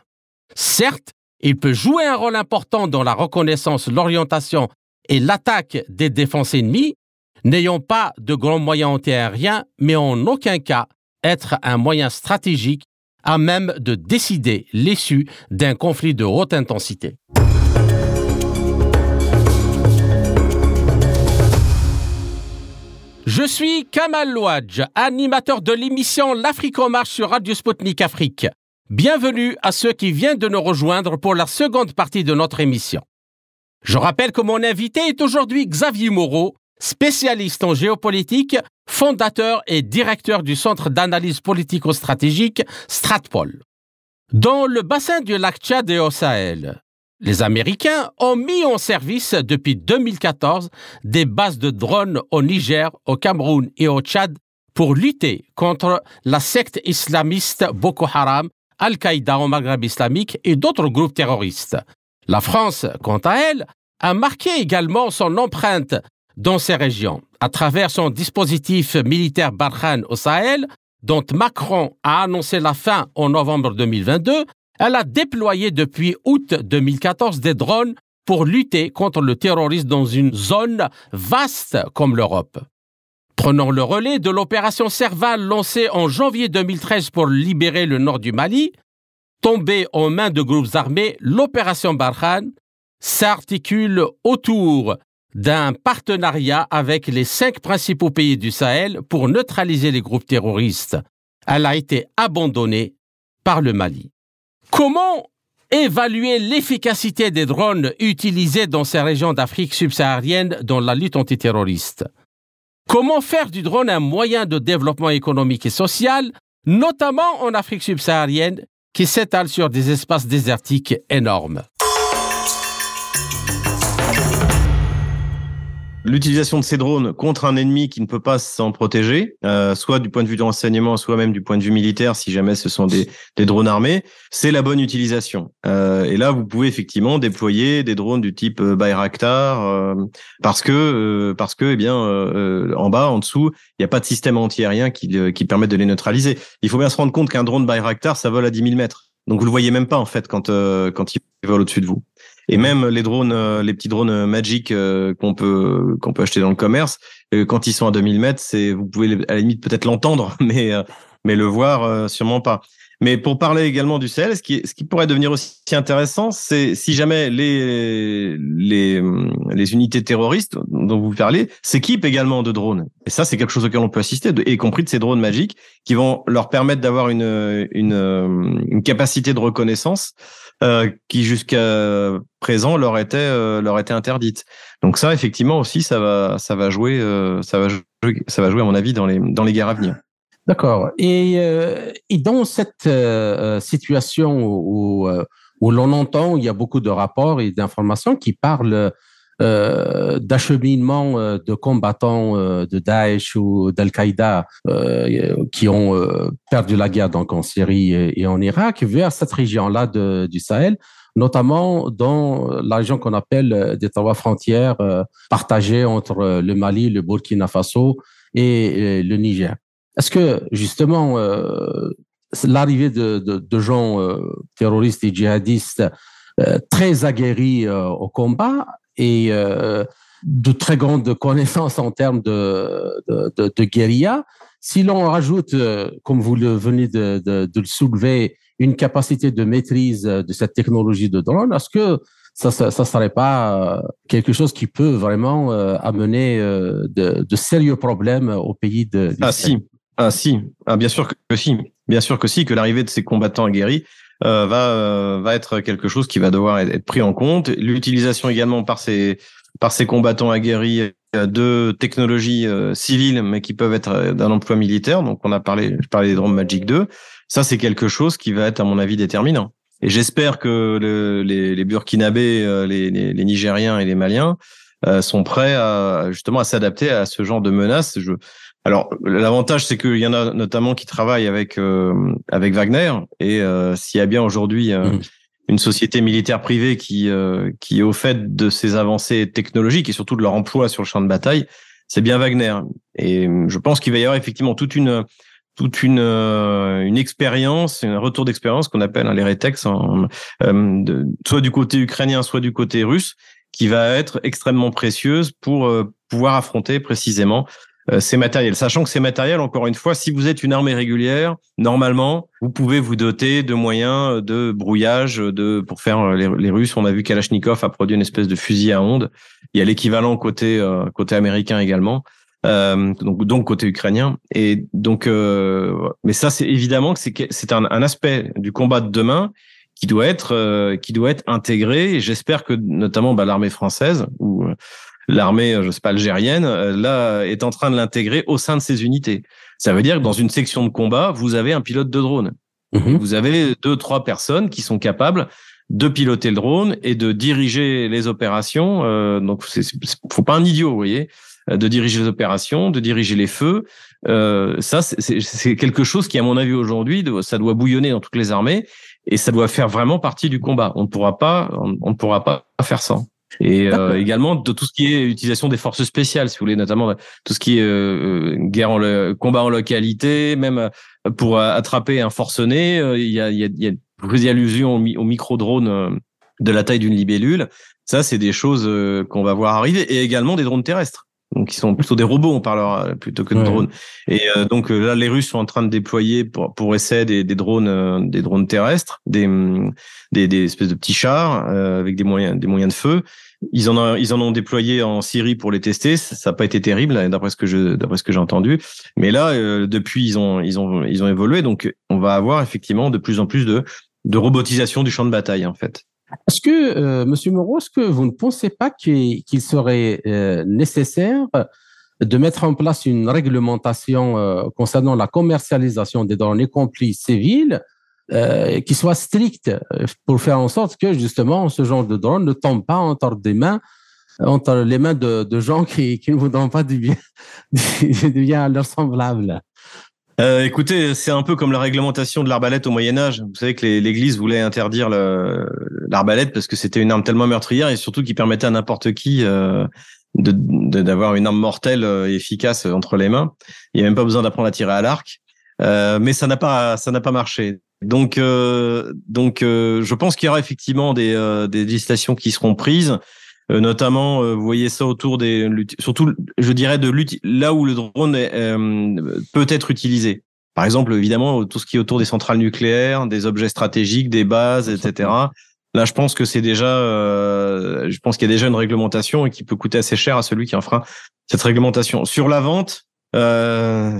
Certes, il peut jouer un rôle important dans la reconnaissance, l'orientation et l'attaque des défenses ennemies, n'ayant pas de grands moyens antiaériens, mais en aucun cas être un moyen stratégique à même de décider l'issue d'un conflit de haute intensité. Je suis Kamal Louadj, animateur de l'émission L'Afrique en marche sur Radio Sputnik Afrique. Bienvenue à ceux qui viennent de nous rejoindre pour la seconde partie de notre émission. Je rappelle que mon invité est aujourd'hui Xavier Moreau, spécialiste en géopolitique, fondateur et directeur du Centre d'analyse politico-stratégique Stratpol. Dans le bassin du lac Tchad et au Sahel, les Américains ont mis en service depuis 2014 des bases de drones au Niger, au Cameroun et au Tchad pour lutter contre la secte islamiste Boko Haram, Al-Qaïda au Maghreb islamique et d'autres groupes terroristes. La France, quant à elle, a marqué également son empreinte dans ces régions à travers son dispositif militaire Barkhane au Sahel, dont Macron a annoncé la fin en novembre 2022, elle a déployé depuis août 2014 des drones pour lutter contre le terrorisme dans une zone vaste comme l'Europe. Prenant le relais de l'opération Serval lancée en janvier 2013 pour libérer le nord du Mali, tombée aux mains de groupes armés, l'opération Barkhane s'articule autour d'un partenariat avec les cinq principaux pays du Sahel pour neutraliser les groupes terroristes. Elle a été abandonnée par le Mali. Comment évaluer l'efficacité des drones utilisés dans ces régions d'Afrique subsaharienne dans la lutte antiterroriste? Comment faire du drone un moyen de développement économique et social, notamment en Afrique subsaharienne, qui s'étale sur des espaces désertiques énormes l'utilisation de ces drones contre un ennemi qui ne peut pas s'en protéger, euh, soit du point de vue de renseignement, soit même du point de vue militaire, si jamais ce sont des, des drones armés, c'est la bonne utilisation. Euh, et là, vous pouvez effectivement déployer des drones du type euh, Bayraktar, euh, parce que euh, parce que eh bien en bas, en dessous, il n'y a pas de système antiaérien qui, qui permette de les neutraliser. Il faut bien se rendre compte qu'un drone Bayraktar, ça vole à 10 000 mètres. Donc vous le voyez même pas en fait quand quand il vole au-dessus de vous. Et même les drones, euh, les petits drones Magic euh, qu'on peut qu'on peut acheter dans le commerce, euh, quand ils sont à 2000 mètres, c'est vous pouvez à la limite peut-être l'entendre, mais mais le voir sûrement pas. Mais pour parler également du Sahel, ce qui, ce qui pourrait devenir aussi intéressant, c'est si jamais les, les, les unités terroristes dont vous parlez s'équipent également de drones. Et ça, c'est quelque chose auquel on peut assister, y compris de ces drones magiques qui vont leur permettre d'avoir une, une, une capacité de reconnaissance euh, qui jusqu'à présent leur était euh, leur était interdite. Donc ça, effectivement aussi, ça va ça va jouer euh, ça va jouer, ça va jouer à mon avis dans les dans les guerres à venir. D'accord. Et, et dans cette situation où, où l'on entend, il y a beaucoup de rapports et d'informations qui parlent euh, d'acheminement euh, de combattants euh, de Daesh ou d'Al-Qaïda qui ont perdu la guerre donc en Syrie et, en Irak vers cette région-là du Sahel notamment dans la région qu'on appelle des trois frontières partagées entre le Mali, le Burkina Faso et le Niger. Est-ce que justement l'arrivée de, de, de, gens terroristes et djihadistes très aguerris au combat et euh, de très grandes connaissances en termes de, de, de, de guérilla. Si l'on rajoute, euh, comme vous le venez de, le soulever, une capacité de maîtrise de cette technologie de drone, est-ce que ça ne serait pas euh, quelque chose qui peut vraiment amener de, de, sérieux problèmes au pays de Ah si, ah si, ah, bien sûr que si, bien sûr que si, que l'arrivée de ces combattants aguerris euh, va euh, va être quelque chose qui va devoir être pris en compte. L'utilisation également par ces par ces combattants aguerris euh, de technologies civiles, mais qui peuvent être d'un emploi militaire. Donc, on a parlé, je parlais des drones Magic 2. Ça, c'est quelque chose qui va être, à mon avis, déterminant. Et j'espère que le, les, les Burkinabés, les, les, les, Nigériens et les Maliens sont prêts à justement à s'adapter à ce genre de menaces. Je, alors, l'avantage, c'est qu'il y en a notamment qui travaillent avec euh, avec Wagner. Et euh, s'il y a bien aujourd'hui euh, mm. une société militaire privée qui qui est au fait de ces avancées technologiques et surtout de leur emploi sur le champ de bataille, c'est bien Wagner. Et je pense qu'il va y avoir effectivement toute une toute une une expérience, un retour d'expérience qu'on appelle hein, les rétex, soit du côté ukrainien, soit du côté russe, qui va être extrêmement précieuse pour pouvoir affronter précisément euh, ces matériels. Sachant que ces matériels, encore une fois, si vous êtes une armée régulière, normalement, vous pouvez vous doter de moyens de brouillage de pour faire euh, les, Russes. On a vu Kalachnikov a produit une espèce de fusil à ondes. Il y a l'équivalent côté euh, côté américain également. Euh, donc, donc côté ukrainien et donc mais ça c'est évidemment que c'est c'est un, un, aspect du combat de demain qui doit être qui doit être intégré et j'espère que notamment bah, l'armée française ou l'armée, euh, je sais pas, algérienne, euh, là, est en train de l'intégrer au sein de ses unités. Ça veut dire que dans une section de combat, vous avez un pilote de drone. Mhm. Vous avez deux, trois personnes qui sont capables de piloter le drone et de diriger les opérations. Euh, donc, c'est, faut pas un idiot, vous voyez, euh, de diriger les opérations, de diriger les feux. Euh, ça, c'est, quelque chose qui, à mon avis, aujourd'hui, ça doit bouillonner dans toutes les armées et ça doit faire vraiment partie du combat. On ne pourra pas, on ne pourra pas faire ça et euh, également de tout ce qui est utilisation des forces spéciales, si vous voulez, notamment tout ce qui est euh, euh, guerre en combat en localité, même pour attraper un forcené, il y a, il y a, vous faisiez allusion au, micro-drone de la taille d'une libellule. Ça, c'est des choses qu'on va voir arriver et également des drones terrestres. Donc, ils sont plutôt des robots, on parlera plutôt que de drones. Et donc là, les Russes sont en train de déployer pour, pour essai des, des drones, des drones terrestres, des, des, des espèces de petits chars avec des moyens, des moyens de feu. Ils en, ont, ils en ont déployé en Syrie pour les tester. Ça n'a pas été terrible, d'après ce que je, d'après ce que j'ai entendu. Mais là, euh, depuis, ils ont, ils ont, ils ont évolué. Donc, on va avoir effectivement de plus en plus de, de robotisation du champ de bataille, en fait. Est-ce que, euh, Monsieur Moreau, est-ce que vous ne pensez pas qu'il, serait euh, nécessaire de mettre en place une réglementation euh, concernant la commercialisation des données, y compris civiles, euh, qui soit strict euh, pour faire en sorte que justement ce genre de drone ne tombe pas entre des mains entre les mains de, gens qui, ne voudront pas du bien, du bien à leurs semblables. Euh, écoutez, c'est un peu comme la réglementation de l'arbalète au Moyen Âge. Vous savez que l'Église voulait interdire l'arbalète parce que c'était une arme tellement meurtrière et surtout qui permettait à n'importe qui euh, d'avoir une arme mortelle et efficace entre les mains. Il n'y a même pas besoin d'apprendre à tirer à l'arc. Euh, mais ça n'a pas ça n'a pas marché. Donc, euh, donc, euh, je pense qu'il y aura effectivement des, euh, des législations qui seront prises, notamment, vous voyez ça autour des, surtout, je dirais de là où le drone peut être utilisé. Par exemple, évidemment, tout ce qui est autour des centrales nucléaires, des objets stratégiques, des bases, etc. Là, je pense que c'est déjà, je pense qu'il y a déjà une réglementation et qui peut coûter assez cher à celui qui enfreint cette réglementation. Sur la vente, euh,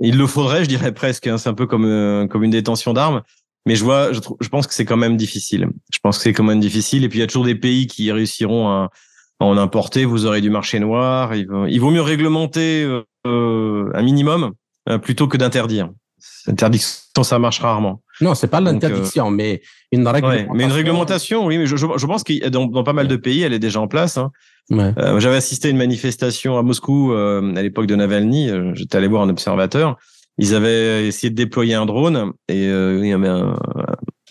il le faudrait, je dirais presque. Hein, c'est un peu comme euh, comme une détention d'armes. Mais je vois, je, je pense que c'est quand même difficile. Je pense que c'est quand même difficile. Et puis il y a toujours des pays qui réussiront à, en importer. Vous aurez du marché noir. Il vaut, il vaut mieux réglementer euh, un minimum euh, plutôt que d'interdire. Interdiction, ça marche rarement. Non, c'est pas l'interdiction, mais une réglementation. mais une réglementation, oui. Mais je, je, je pense que dans, dans, pas mal de pays, elle est déjà en place. Hein. Euh, J'avais assisté à une manifestation à Moscou euh, à l'époque de Navalny. Euh, j'étais allé voir un observateur. Ils avaient essayé de déployer un drone et euh, il y avait un,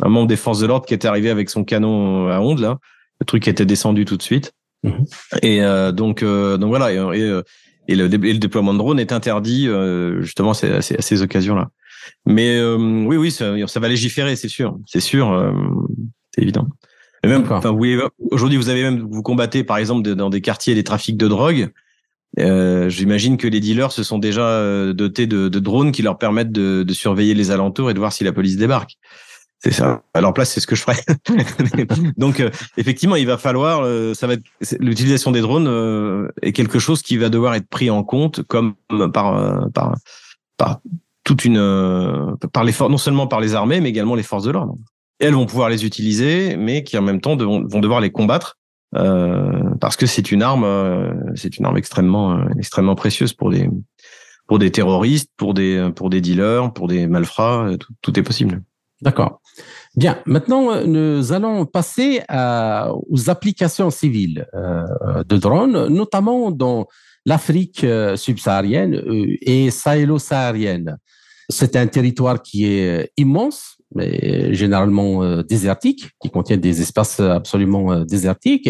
un, membre des forces de l'ordre qui était arrivé avec son canon à ondes là. Le truc était descendu tout de suite. Mhm. Et donc, donc voilà. Et, et, le, le, déploiement de drone est interdit justement à ces, à ces occasions-là. Mais oui, oui, ça, ça va légiférer, c'est sûr, c'est sûr, c'est évident. Et même, enfin, aujourd'hui, vous avez même, vous combattez, par exemple, dans des quartiers des trafics de drogue. Euh, J'imagine que les dealers se sont déjà euh, dotés de, de, drones qui leur permettent de, de, surveiller les alentours et de voir si la police débarque. C'est ça. À leur place, c'est ce que je ferais. Donc, euh, effectivement, il va falloir, euh, ça va l'utilisation des drones est quelque chose qui va devoir être pris en compte comme par par par toute une par les non seulement par les armées, mais également les forces de l'ordre elles vont pouvoir les utiliser, mais qui en même temps vont devoir les combattre euh, parce que c'est une arme, euh, c'est une arme extrêmement, euh, extrêmement précieuse pour des, pour des terroristes, pour des, pour des dealers, pour des malfrats, tout, est possible. D'accord. Bien. Maintenant, nous allons passer aux applications civiles euh, de drones, notamment dans l'Afrique subsaharienne et sahélo-saharienne. C'est un territoire qui est immense, mais généralement euh, désertiques, qui contiennent des espaces absolument euh, désertiques.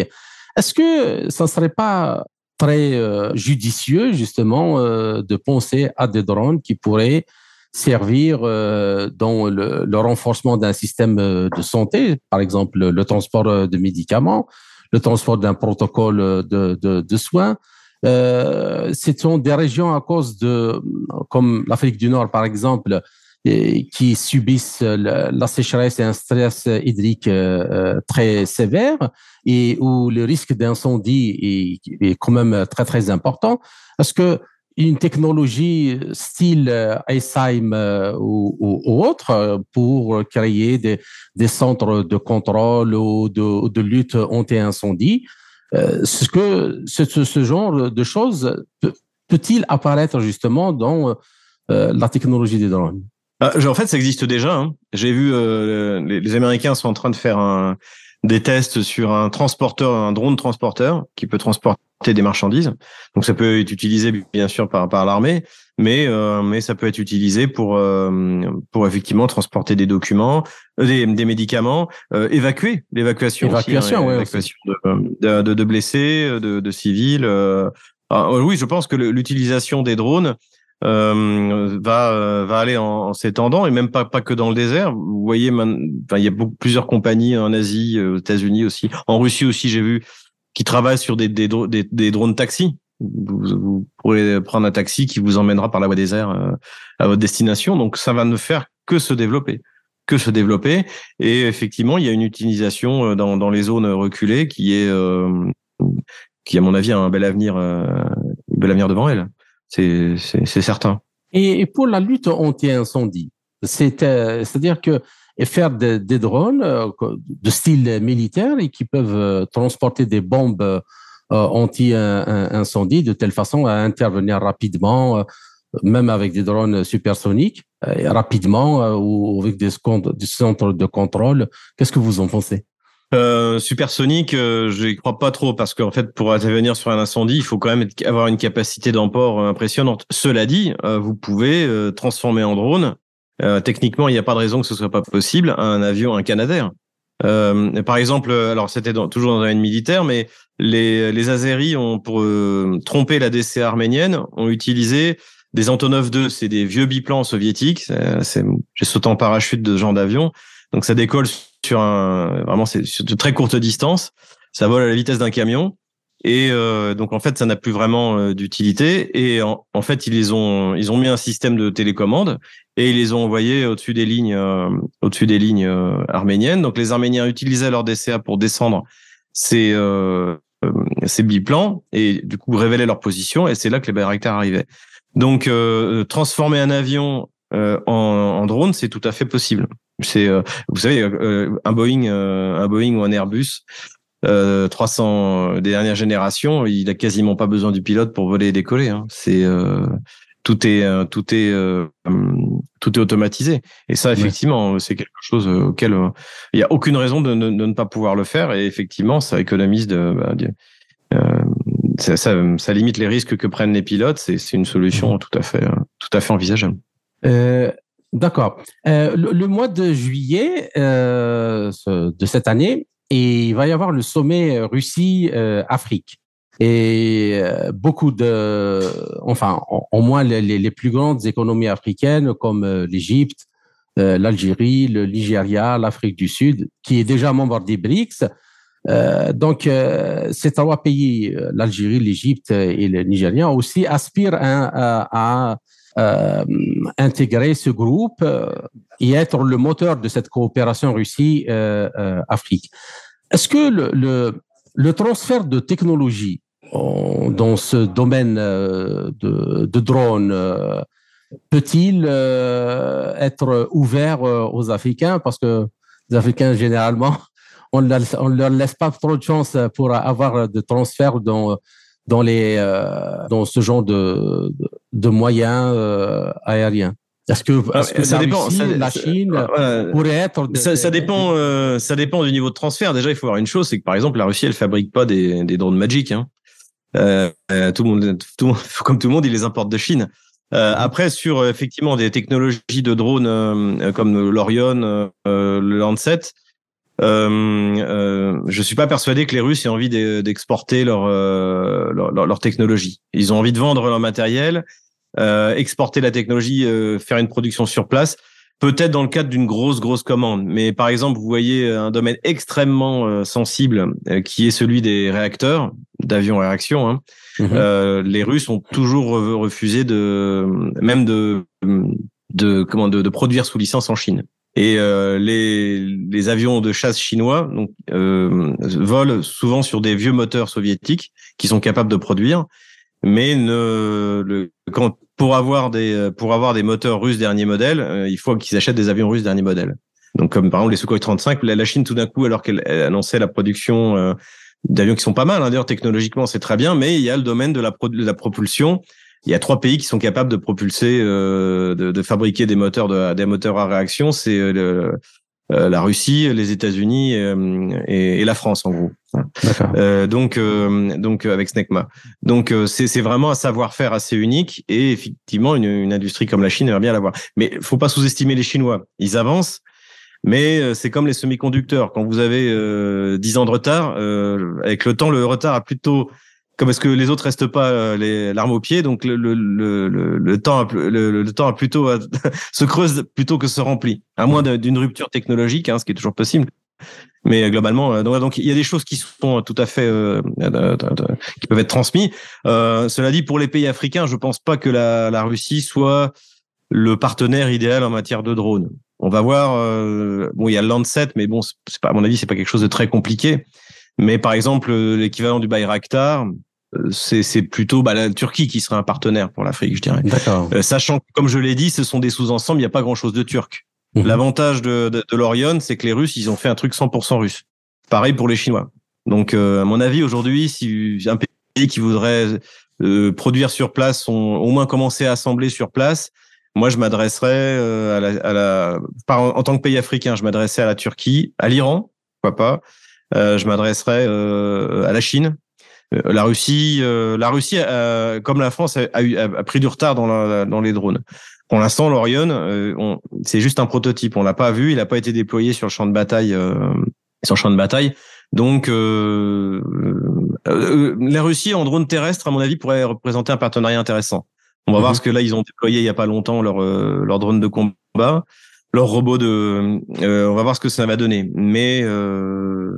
Est-ce que ça ne serait pas très euh, judicieux justement de penser à des drones qui pourraient servir dans le, renforcement d'un système de santé, par exemple le transport de médicaments, le transport d'un protocole de soins? Euh, ce sont des régions à cause de, comme l'Afrique du Nord par exemple, qui subissent la, sécheresse et un stress hydrique euh, euh, très sévère et où le risque d'incendie est, quand même très très important. Est-ce que une technologie style euh, ou, autre pour créer des, centres de contrôle ou de, lutte anti-incendie, ce que ce, genre de choses peut-il apparaître justement dans la technologie des drones? Ah, en fait, ça existe déjà. Hein. J'ai vu euh, les, Américains sont en train de faire un, des tests sur un transporteur, un drone transporteur qui peut transporter des marchandises. Donc ça peut être utilisé bien sûr par, par l'armée, mais euh, mais ça peut être utilisé pour euh, pour effectivement transporter des documents, des, des médicaments, évacuer l'évacuation, évacuation, hein, évacuation de, de, de, blessés, de, de civils. Ah, oui, je pense que l'utilisation des drones euh, va va aller en, s'étendant et même pas pas que dans le désert. Vous voyez, il y a beaucoup, plusieurs compagnies en Asie, aux États-Unis aussi, en Russie aussi, j'ai vu, qui travaillent sur des des, des, des drones taxis. Vous, vous, pourrez prendre un taxi qui vous emmènera par la voie désert à votre destination. Donc ça va ne faire que se développer que se développer. Et effectivement, il y a une utilisation dans, dans les zones reculées qui est, qui à mon avis a un bel avenir, un bel avenir devant elle. C'est certain. Et, pour la lutte anti-incendie, c'est-à-dire que faire des, drones de style militaire et qui peuvent transporter des bombes anti-incendie de telle façon à intervenir rapidement même avec des drones supersoniques, euh, rapidement euh, ou avec des, centres de contrôle. Qu'est-ce que vous en pensez? Euh, supersonique, euh, je n'y crois pas trop parce qu'en fait, pour intervenir sur un incendie, il faut quand même avoir une capacité d'emport impressionnante. Cela dit, vous pouvez transformer en drone. techniquement, il n'y a pas de raison que ce soit pas possible un avion, un Canadair. par exemple, alors c'était toujours dans un domaine militaire, mais les, les Azeris ont pour tromper la DCA arménienne ont utilisé des Antonov 2, c'est des vieux biplans soviétiques. J'ai sauté en parachute de ce genre d'avion. Donc ça décolle sur un vraiment c'est de très courte distance. Ça vole à la vitesse d'un camion. Et euh, donc en fait, ça n'a plus vraiment euh, d'utilité. Et en, fait, ils les ont ils ont mis un système de télécommande et ils les ont envoyés au-dessus des lignes euh, au-dessus des lignes arméniennes. Donc les Arméniens utilisaient leur DCA pour descendre ces ces biplans et du coup révéler leur position. Et c'est là que les Bayraktar arrivaient. Donc, euh, transformer un avion euh, en, en, drone, c'est tout à fait possible. C'est, euh, vous savez, un Boeing, un Boeing ou un Airbus 300 des dernières générations, il a quasiment pas besoin du pilote pour voler et décoller. Hein. C'est tout est tout est tout est automatisé. Et ça, effectivement, c'est quelque chose auquel il y a aucune raison de, de, ne pas pouvoir le faire. Et effectivement, ça économise de, bah, de ça, ça, limite les risques que prennent les pilotes. C'est une solution mhm. tout à fait, tout à fait envisageable. Euh, D'accord. Euh, le, mois de juillet euh, de cette année, il va y avoir le sommet Russie-Afrique. Et euh, beaucoup de, enfin, au moins les, les, plus grandes économies africaines comme euh, l'Égypte, l'Algérie, le Nigeria, l'Afrique du Sud, qui est déjà membre des BRICS, euh, donc, euh, ces trois pays, euh, l'Algérie, l'Égypte et le Nigeria, aussi aspirent à, intégrer ce groupe et être le moteur de cette coopération Russie-Afrique. Est-ce que le, le, transfert de technologie dans ce domaine de, de drones peut-il être ouvert aux Africains? Parce que les Africains, généralement, on ne leur laisse pas trop de chance pour avoir de transferts dans, dans, les, euh, dans ce genre de, de, moyens euh, aériens. Est-ce que, ah, que ça la, dépend, la Chine pourrait être ça, dépend euh, ça dépend du niveau de transfert déjà il faut voir une chose c'est que par exemple la Russie elle fabrique pas des, des drones Magic hein. tout le monde tout, comme tout le monde il les importe de Chine euh, après, sur effectivement des technologies de drones comme l'Orion, le Lancet, euh, euh, je suis pas persuadé que les Russes aient envie d'exporter leur, euh, leur, leur, technologie. Ils ont envie de vendre leur matériel, exporter la technologie, faire une production sur place. Peut-être dans le cadre d'une grosse grosse commande, mais par exemple, vous voyez un domaine extrêmement sensible qui est celui des réacteurs d'avions à réaction. Hein. Mhm. les Russes ont toujours refusé de même de de comment de, de produire sous licence en Chine. Et euh, les, les, avions de chasse chinois donc, euh, volent souvent sur des vieux moteurs soviétiques qui sont capables de produire, mais ne, le, quand, pour avoir des pour avoir des moteurs russes dernier modèle, euh, il faut qu'ils achètent des avions russes dernier modèle. Donc comme par exemple les Sukhoi 35, la, Chine tout d'un coup, alors qu'elle annonçait la production euh, d'avions qui sont pas mal, hein, d'ailleurs technologiquement c'est très bien, mais il y a le domaine de la, de la propulsion il y a trois pays qui sont capables de propulser, euh, de, de, fabriquer des moteurs, de, des moteurs à réaction. C'est euh, euh, la Russie, les États-Unis et, et, la France en gros. Euh, donc, donc avec Snecma. Donc c'est vraiment un savoir-faire assez unique et effectivement une, une, industrie comme la Chine aimerait bien l'avoir. Mais faut pas sous-estimer les Chinois. Ils avancent. Mais c'est comme les semi-conducteurs. Quand vous avez euh, 10 ans de retard, avec le temps, le retard a plutôt comme est-ce que les autres restent pas l'arme au pied, donc le, le, le, temps, a plutôt se creuse plutôt que se remplit, à moins d'une rupture technologique, hein, ce qui est toujours possible. Mais globalement, donc, il y a des choses qui sont tout à fait qui peuvent être transmises. cela dit, pour les pays africains, je pense pas que la, Russie soit le partenaire idéal en matière de drones. On va voir. Euh, bon, il y a le Lancet, mais bon, c'est pas à mon avis, c'est pas quelque chose de très compliqué. Mais par exemple, l'équivalent du Bayraktar, euh, c'est plutôt bah, la Turquie qui serait un partenaire pour l'Afrique, je dirais. D'accord. Euh, sachant que, comme je l'ai dit, ce sont des sous-ensembles, il n'y a pas grand-chose de turc. Mhm. L'avantage de, de, de l'Orion, c'est que les Russes, ils ont fait un truc 100% russe. Pareil pour les Chinois. Donc, à mon avis, aujourd'hui, si un pays qui voudrait produire sur place, au moins commencé à assembler sur place, moi, je m'adresserais euh, à la, à la en tant que pays africain, je m'adresserais à la Turquie, à l'Iran, pourquoi pas. Euh, je m'adresserais euh, à la Chine, euh, la Russie. Euh, la Russie, comme la France, a, a, pris du retard dans, la, dans les drones. Pour l'instant, l'Orion, c'est juste un prototype. On l'a pas vu, il n'a pas été déployé sur le champ de bataille. sur le champ de bataille. Donc, euh, la Russie en drone terrestre, à mon avis, pourrait représenter un partenariat intéressant. On va voir mhm. ce que là ils ont déployé il y a pas longtemps leur euh, leur drone de combat, leur robot de. Euh, on va voir ce que ça va donner. Mais euh,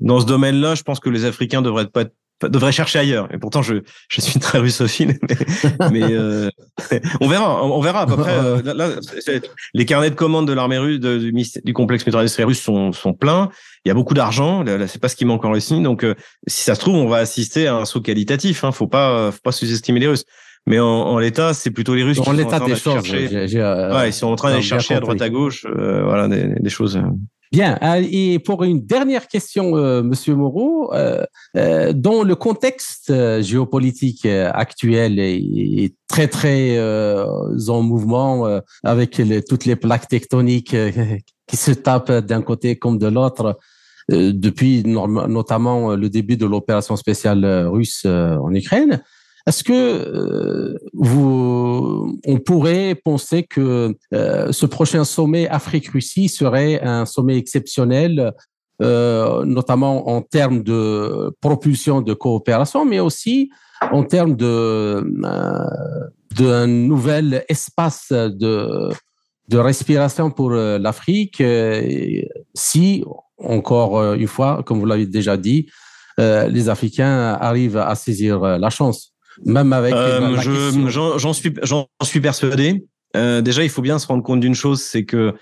dans ce domaine-là, je pense que les Africains devraient pas être devrait chercher ailleurs. Et pourtant, je, je suis très russophile, mais, on verra, on verra à peu près. les carnets de commandes de l'armée russe, du, complexe militaire russe sont, sont pleins. Il y a beaucoup d'argent. Là, c'est pas ce qui manque en Russie. Donc, si ça se trouve, on va assister à un saut qualitatif. Hein. Faut pas, faut pas sous-estimer les Russes. Mais en, en l'état, c'est plutôt les Russes qui sont en train de chercher. Euh, ouais, ils sont en train d'aller chercher à droite à gauche, euh, voilà, des, des, choses. Euh. Bien. Et pour une dernière question, Monsieur Moreau, euh, dans le contexte géopolitique actuel est, très très en mouvement avec les, toutes les plaques tectoniques qui se tapent d'un côté comme de l'autre depuis notamment le début de l'opération spéciale russe en Ukraine. Est-ce que euh, vous, on pourrait penser que euh, ce prochain sommet Afrique-Russie serait un sommet exceptionnel, euh, notamment en termes de propulsion de coopération, mais aussi en termes de d'un nouvel espace de de respiration pour l'Afrique, si encore une fois, comme vous l'avez déjà dit, les Africains arrivent à saisir la chance? Même avec. Euh, j'en suis, j'en suis persuadé. Euh, déjà, il faut bien se rendre compte d'une chose, c'est que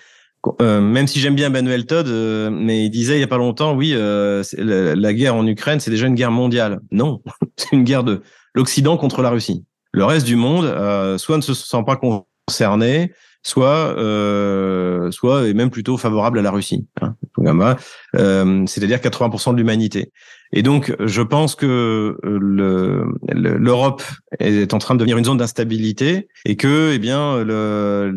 euh, même si j'aime bien Manuel Todd, euh, mais il disait il y a pas longtemps, oui, euh, la, la, guerre en Ukraine, c'est déjà une guerre mondiale. Non, c'est une guerre de l'Occident contre la Russie. Le reste du monde, soit ne se sent pas concerné, soit, soit est même plutôt favorable à la Russie. Hein, C'est-à-dire 80% de l'humanité. Et donc, je pense que euh, l'Europe est en train de devenir une zone d'instabilité et que, eh bien, euh,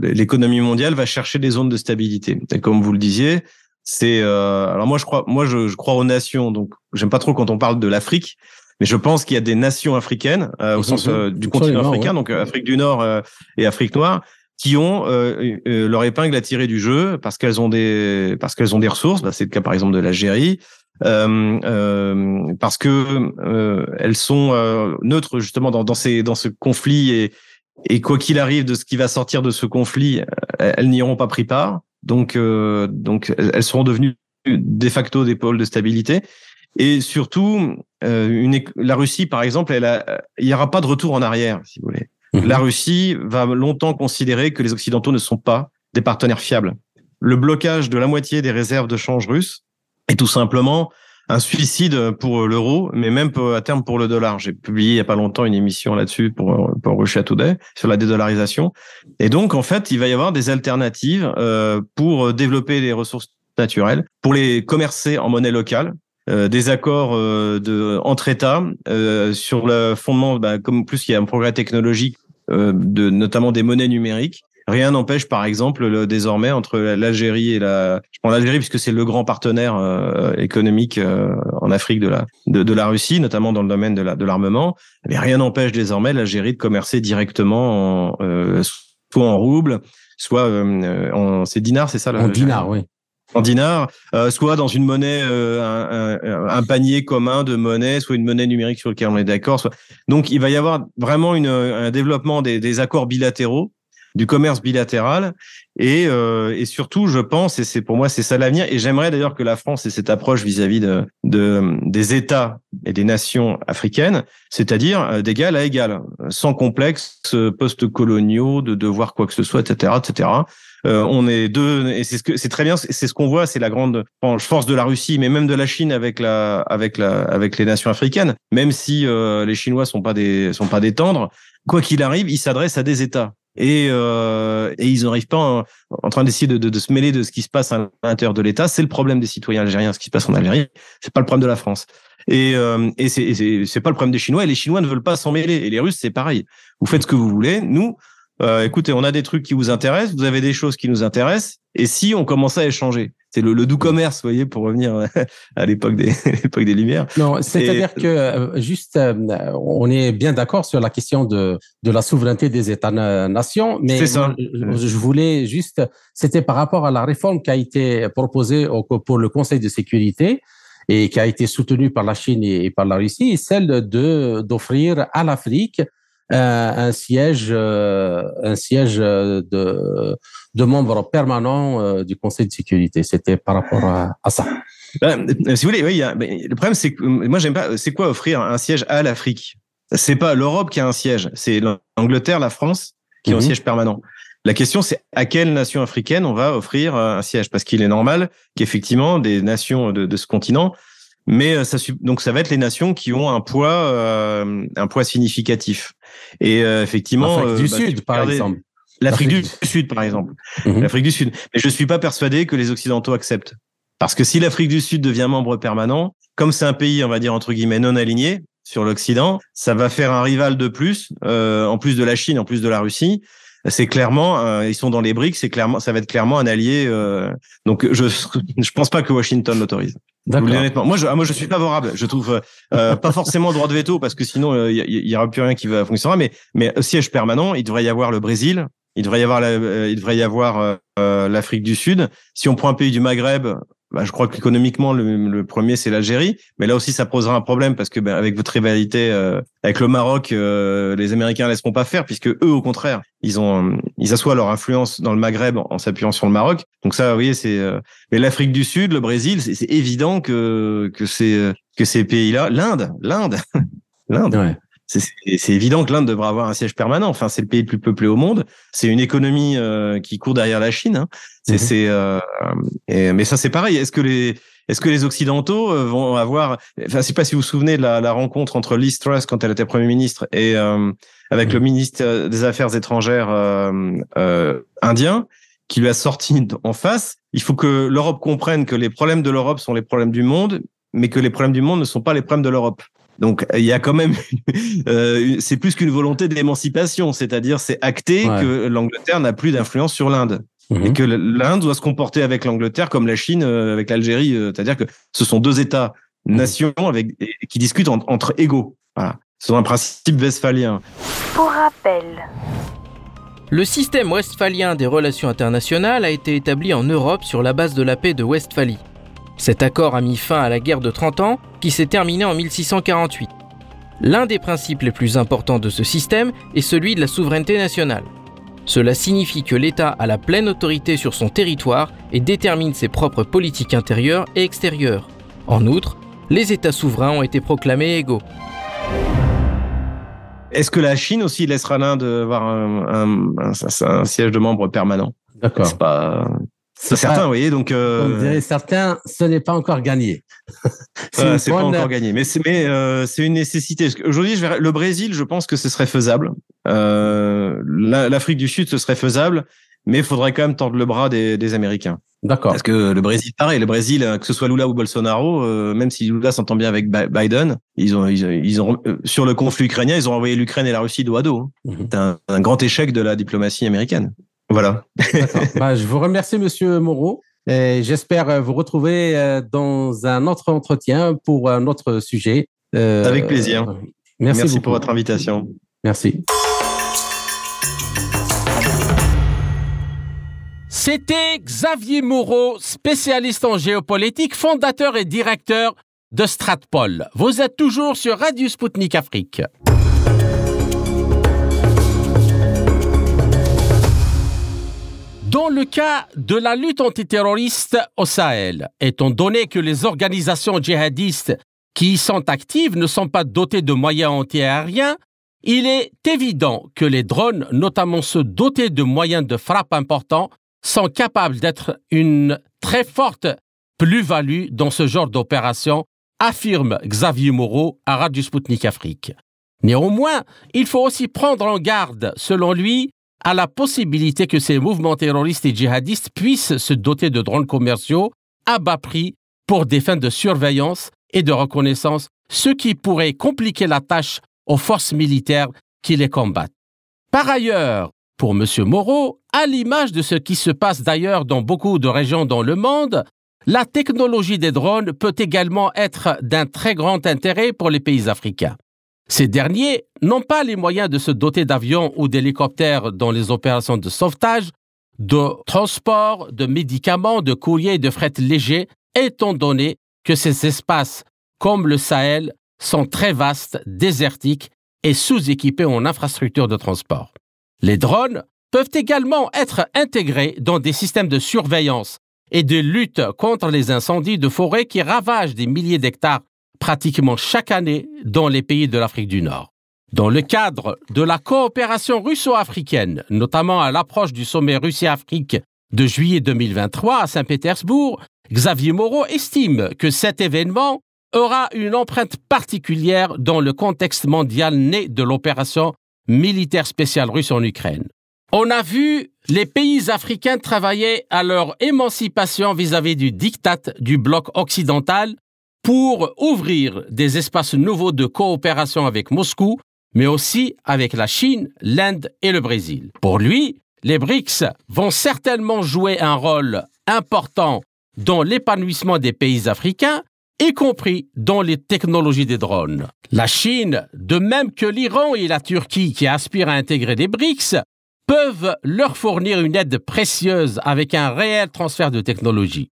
l'économie mondiale va chercher des zones de stabilité. Et comme vous le disiez, c'est euh, alors moi je crois, moi je, crois aux nations. Donc, j'aime pas trop quand on parle de l'Afrique, mais je pense qu'il y a des nations africaines au sens du continent africain, donc Afrique du Nord et Afrique noire, qui ont leur épingle à tirer du jeu parce qu'elles ont des parce qu'elles ont des ressources. Bah, c'est le cas par exemple de l'Algérie. Euh, euh, parce que euh, elles sont euh, neutres justement dans, dans, ces, dans ce conflit et, et quoi qu'il arrive de ce qui va sortir de ce conflit, elles n'y auront pas pris part. Donc, donc elles seront devenues de facto des pôles de stabilité. Et surtout, une, la Russie, par exemple, elle il n'y aura pas de retour en arrière, si vous voulez. Mhm. La Russie va longtemps considérer que les Occidentaux ne sont pas des partenaires fiables. Le blocage de la moitié des réserves de change russes et tout simplement un suicide pour l'euro, mais même à terme pour le dollar. J'ai publié il y a pas longtemps une émission là-dessus pour pour Russia Today sur la dédollarisation. Et donc en fait, il va y avoir des alternatives euh, pour développer les ressources naturelles, pour les commercer en monnaie locale. Euh, des accords euh, de entre États euh, sur le fondement, bah, comme plus il y a un progrès technologique, de notamment des monnaies numériques, Rien n'empêche, par exemple, désormais entre l'Algérie et la, je prends l'Algérie puisque c'est le grand partenaire euh, économique euh, en Afrique de la de, la Russie, notamment dans le domaine de la de l'armement. Mais rien n'empêche désormais l'Algérie de commercer directement en, euh, soit en rouble, soit en c'est dinars, c'est ça En dinars, oui. En dinars, euh, soit dans une monnaie, euh, un, panier commun de monnaie, soit une monnaie numérique sur laquelle on est d'accord. Donc, il va y avoir vraiment un développement des, accords bilatéraux du commerce bilatéral et, euh, et surtout, je pense, et c'est pour moi c'est ça l'avenir. Et j'aimerais d'ailleurs que la France ait cette approche vis-à-vis de, de, des États et des nations africaines, c'est-à-dire d'égal à égal, sans complexe post-coloniaux de devoir quoi que ce soit, etc., etc. Euh, on est deux et c'est ce que c'est très bien c'est ce qu'on voit c'est la grande force de la Russie mais même de la Chine avec la avec la avec les nations africaines même si euh, les Chinois sont pas des sont pas des tendres quoi qu'il arrive ils s'adressent à des États et, euh, et ils n'arrivent pas en, train d'essayer de, de, de, se mêler de ce qui se passe à l'intérieur de l'État. C'est le problème des citoyens algériens, ce qui se passe en Algérie. C'est pas le problème de la France. Et, euh, et c'est pas le problème des Chinois. Et les Chinois ne veulent pas s'en mêler. Et les Russes, c'est pareil. Vous faites ce que vous voulez. Nous, euh, écoutez, on a des trucs qui vous intéressent, vous avez des choses qui nous intéressent, et si on commençait à échanger? C'est le, doux commerce, vous voyez, pour revenir à l'époque des, l'époque des Lumières. Non, c'est-à-dire que euh, juste, euh, on est bien d'accord sur la question de, de la souveraineté des États-nations, mais ça. je voulais juste, c'était par rapport à la réforme qui a été proposée pour le Conseil de sécurité et qui a été soutenue par la Chine et par la Russie, celle de d'offrir à l'Afrique euh, un siège, euh, un siège de, de membre permanent euh, du Conseil de sécurité. C'était par rapport à, ça. Ben, si vous voulez, oui, le problème c'est que moi j'aime pas. C'est quoi offrir un siège à l'Afrique? C'est pas l'Europe qui a un siège, c'est l'Angleterre, la France qui ont un mhm. siège permanent. La question, c'est à quelle nation africaine on va offrir un siège? Parce qu'il est normal qu'effectivement, des nations de, de, ce continent mais euh, ça, donc ça va être les nations qui ont un poids, euh, un poids significatif. Et euh, effectivement, l'Afrique du bah, Sud, par exemple. L'Afrique du Sud, par exemple. Mhm. L'Afrique du Sud. Mais je suis pas persuadé que les Occidentaux acceptent. Parce que si l'Afrique du Sud devient membre permanent, comme c'est un pays, on va dire entre guillemets non aligné sur l'Occident, ça va faire un rival de plus, en plus de la Chine, en plus de la Russie, c'est clairement, euh, ils sont dans les briques, c'est clairement, ça va être clairement un allié. Euh, donc je je pense pas que Washington l'autorise. Honnêtement, moi je ah, moi je suis favorable. Je trouve euh, pas forcément droit de veto parce que sinon il y, y, aura plus rien qui va fonctionner. Mais mais siège permanent, il devrait y avoir le Brésil, il devrait y avoir il devrait y avoir l'Afrique du Sud. Si on prend un pays du Maghreb, bah, je crois qu'économiquement, le, premier, c'est l'Algérie. Mais là aussi, ça posera un problème parce que ben, avec votre rivalité euh, avec le Maroc, euh, les Américains ne laisseront pas faire puisque eux, au contraire, ils ont ils assoient leur influence dans le Maghreb en, s'appuyant sur le Maroc. Donc ça, oui, c'est. Euh, mais l'Afrique du Sud, le Brésil, c'est évident que que c'est que ces pays-là, l'Inde, l'Inde, l'Inde. Ouais c'est évident que l'Inde devra avoir un siège permanent. Enfin, c'est le pays le plus peuplé au monde. C'est une économie euh, qui court derrière la Chine. Hein. C'est, mhm. euh, mais ça, c'est pareil. Est-ce que les est-ce que les Occidentaux euh, vont avoir, enfin, je sais pas si vous vous souvenez de la, la rencontre entre Liz Truss quand elle était Premier ministre et avec le ministre des Affaires étrangères indien, qui lui a sorti en face. Il faut que l'Europe comprenne que les problèmes de l'Europe sont les problèmes du monde, mais que les problèmes du monde ne sont pas les problèmes de l'Europe. Donc il y a quand même, euh, c'est plus qu'une volonté d'émancipation, c'est-à-dire c'est acté que l'Angleterre n'a plus d'influence sur l'Inde. Mhm. Et que l'Inde doit se comporter avec l'Angleterre comme la Chine euh, avec l'Algérie, euh, c'est-à-dire que ce sont deux États-nations mhm. avec qui discutent entre égaux. Voilà, c'est un principe westphalien. Pour rappel, le système westphalien des relations internationales a été établi en Europe sur la base de la paix de Westphalie. Cet accord a mis fin à la guerre de 30 ans qui s'est terminée en 1648. L'un des principes les plus importants de ce système est celui de la souveraineté nationale. Cela signifie que l'État a la pleine autorité sur son territoire et détermine ses propres politiques intérieures et extérieures. En outre, les États souverains ont été proclamés égaux. Est-ce que la Chine aussi laissera l'Inde avoir un, un, siège de membre permanent? D'accord. C'est pas. C'est certain, vous voyez, donc. Euh... certains, ce n'est pas encore gagné. c'est pas encore gagné, mais c'est mais euh, c'est une nécessité. Aujourd'hui, je le Brésil, je pense que ce serait faisable. Euh, L'Afrique du Sud, ce serait faisable, mais il faudrait quand même tendre le bras des, des Américains. D'accord. Parce que le Brésil, pareil, le Brésil, que ce soit Lula ou Bolsonaro, euh, même si Lula s'entend bien avec Biden, ils ont, ils, ont, euh, sur le conflit ukrainien, ils ont envoyé l'Ukraine et la Russie dos à dos. Hein. Mhm. C'est un, un, grand échec de la diplomatie américaine. Voilà. bah, je vous remercie, Monsieur Moreau. J'espère vous retrouver euh, dans un autre entretien pour un autre sujet. Euh, Avec plaisir. Merci, merci pour votre invitation. Merci. C'était Xavier Moreau, spécialiste en géopolitique, fondateur et directeur de Stratpol. Vous êtes toujours sur Radio Sputnik Afrique. Dans le cas de la lutte antiterroriste au Sahel, étant donné que les organisations djihadistes qui y sont actives ne sont pas dotées de moyens antiaériens, il est évident que les drones, notamment ceux dotés de moyens de frappe importants, sont capables d'être une très forte plus-value dans ce genre d'opération, affirme Xavier Moreau à Radio Sputnik Afrique. Néanmoins, il faut aussi prendre en garde, selon lui, à la possibilité que ces mouvements terroristes et djihadistes puissent se doter de drones commerciaux à bas prix pour des fins de surveillance et de reconnaissance, ce qui pourrait compliquer la tâche aux forces militaires qui les combattent. Par ailleurs, pour M. Moreau, à l'image de ce qui se passe d'ailleurs dans beaucoup de régions dans le monde, la technologie des drones peut également être d'un très grand intérêt pour les pays africains. Ces derniers n'ont pas les moyens de se doter d'avions ou d'hélicoptères dans les opérations de sauvetage, de transport, de médicaments, de courriers et de fret légers, étant donné que ces espaces, comme le Sahel, sont très vastes, désertiques et sous-équipés en infrastructures de transport. Les drones peuvent également être intégrés dans des systèmes de surveillance et de lutte contre les incendies de forêt qui ravagent des milliers d'hectares pratiquement chaque année dans les pays de l'Afrique du Nord. Dans le cadre de la coopération russo-africaine, notamment à l'approche du sommet Russie-Afrique de juillet 2023 à Saint-Pétersbourg, Xavier Moreau estime que cet événement aura une empreinte particulière dans le contexte mondial né de l'opération militaire spéciale russe en Ukraine. On a vu les pays africains travailler à leur émancipation vis-à-vis du diktat du bloc occidental pour ouvrir des espaces nouveaux de coopération avec Moscou, mais aussi avec la Chine, l'Inde et le Brésil. Pour lui, les BRICS vont certainement jouer un rôle important dans l'épanouissement des pays africains, y compris dans les technologies des drones. La Chine, de même que l'Iran et la Turquie qui aspirent à intégrer les BRICS, peuvent leur fournir une aide précieuse avec un réel transfert de technologie.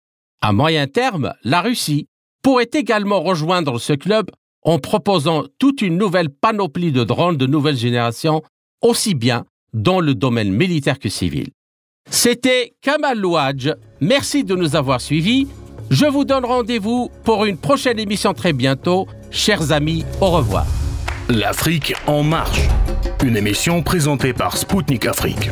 À moyen terme, la Russie pourrait également rejoindre ce club en proposant toute une nouvelle panoplie de drones de nouvelle génération, aussi bien dans le domaine militaire que civil. C'était Kamal Louadj. Merci de nous avoir suivis. Je vous donne rendez-vous pour une prochaine émission très bientôt. Chers amis, au revoir. L'Afrique en marche. Une émission présentée par Spoutnik Afrique.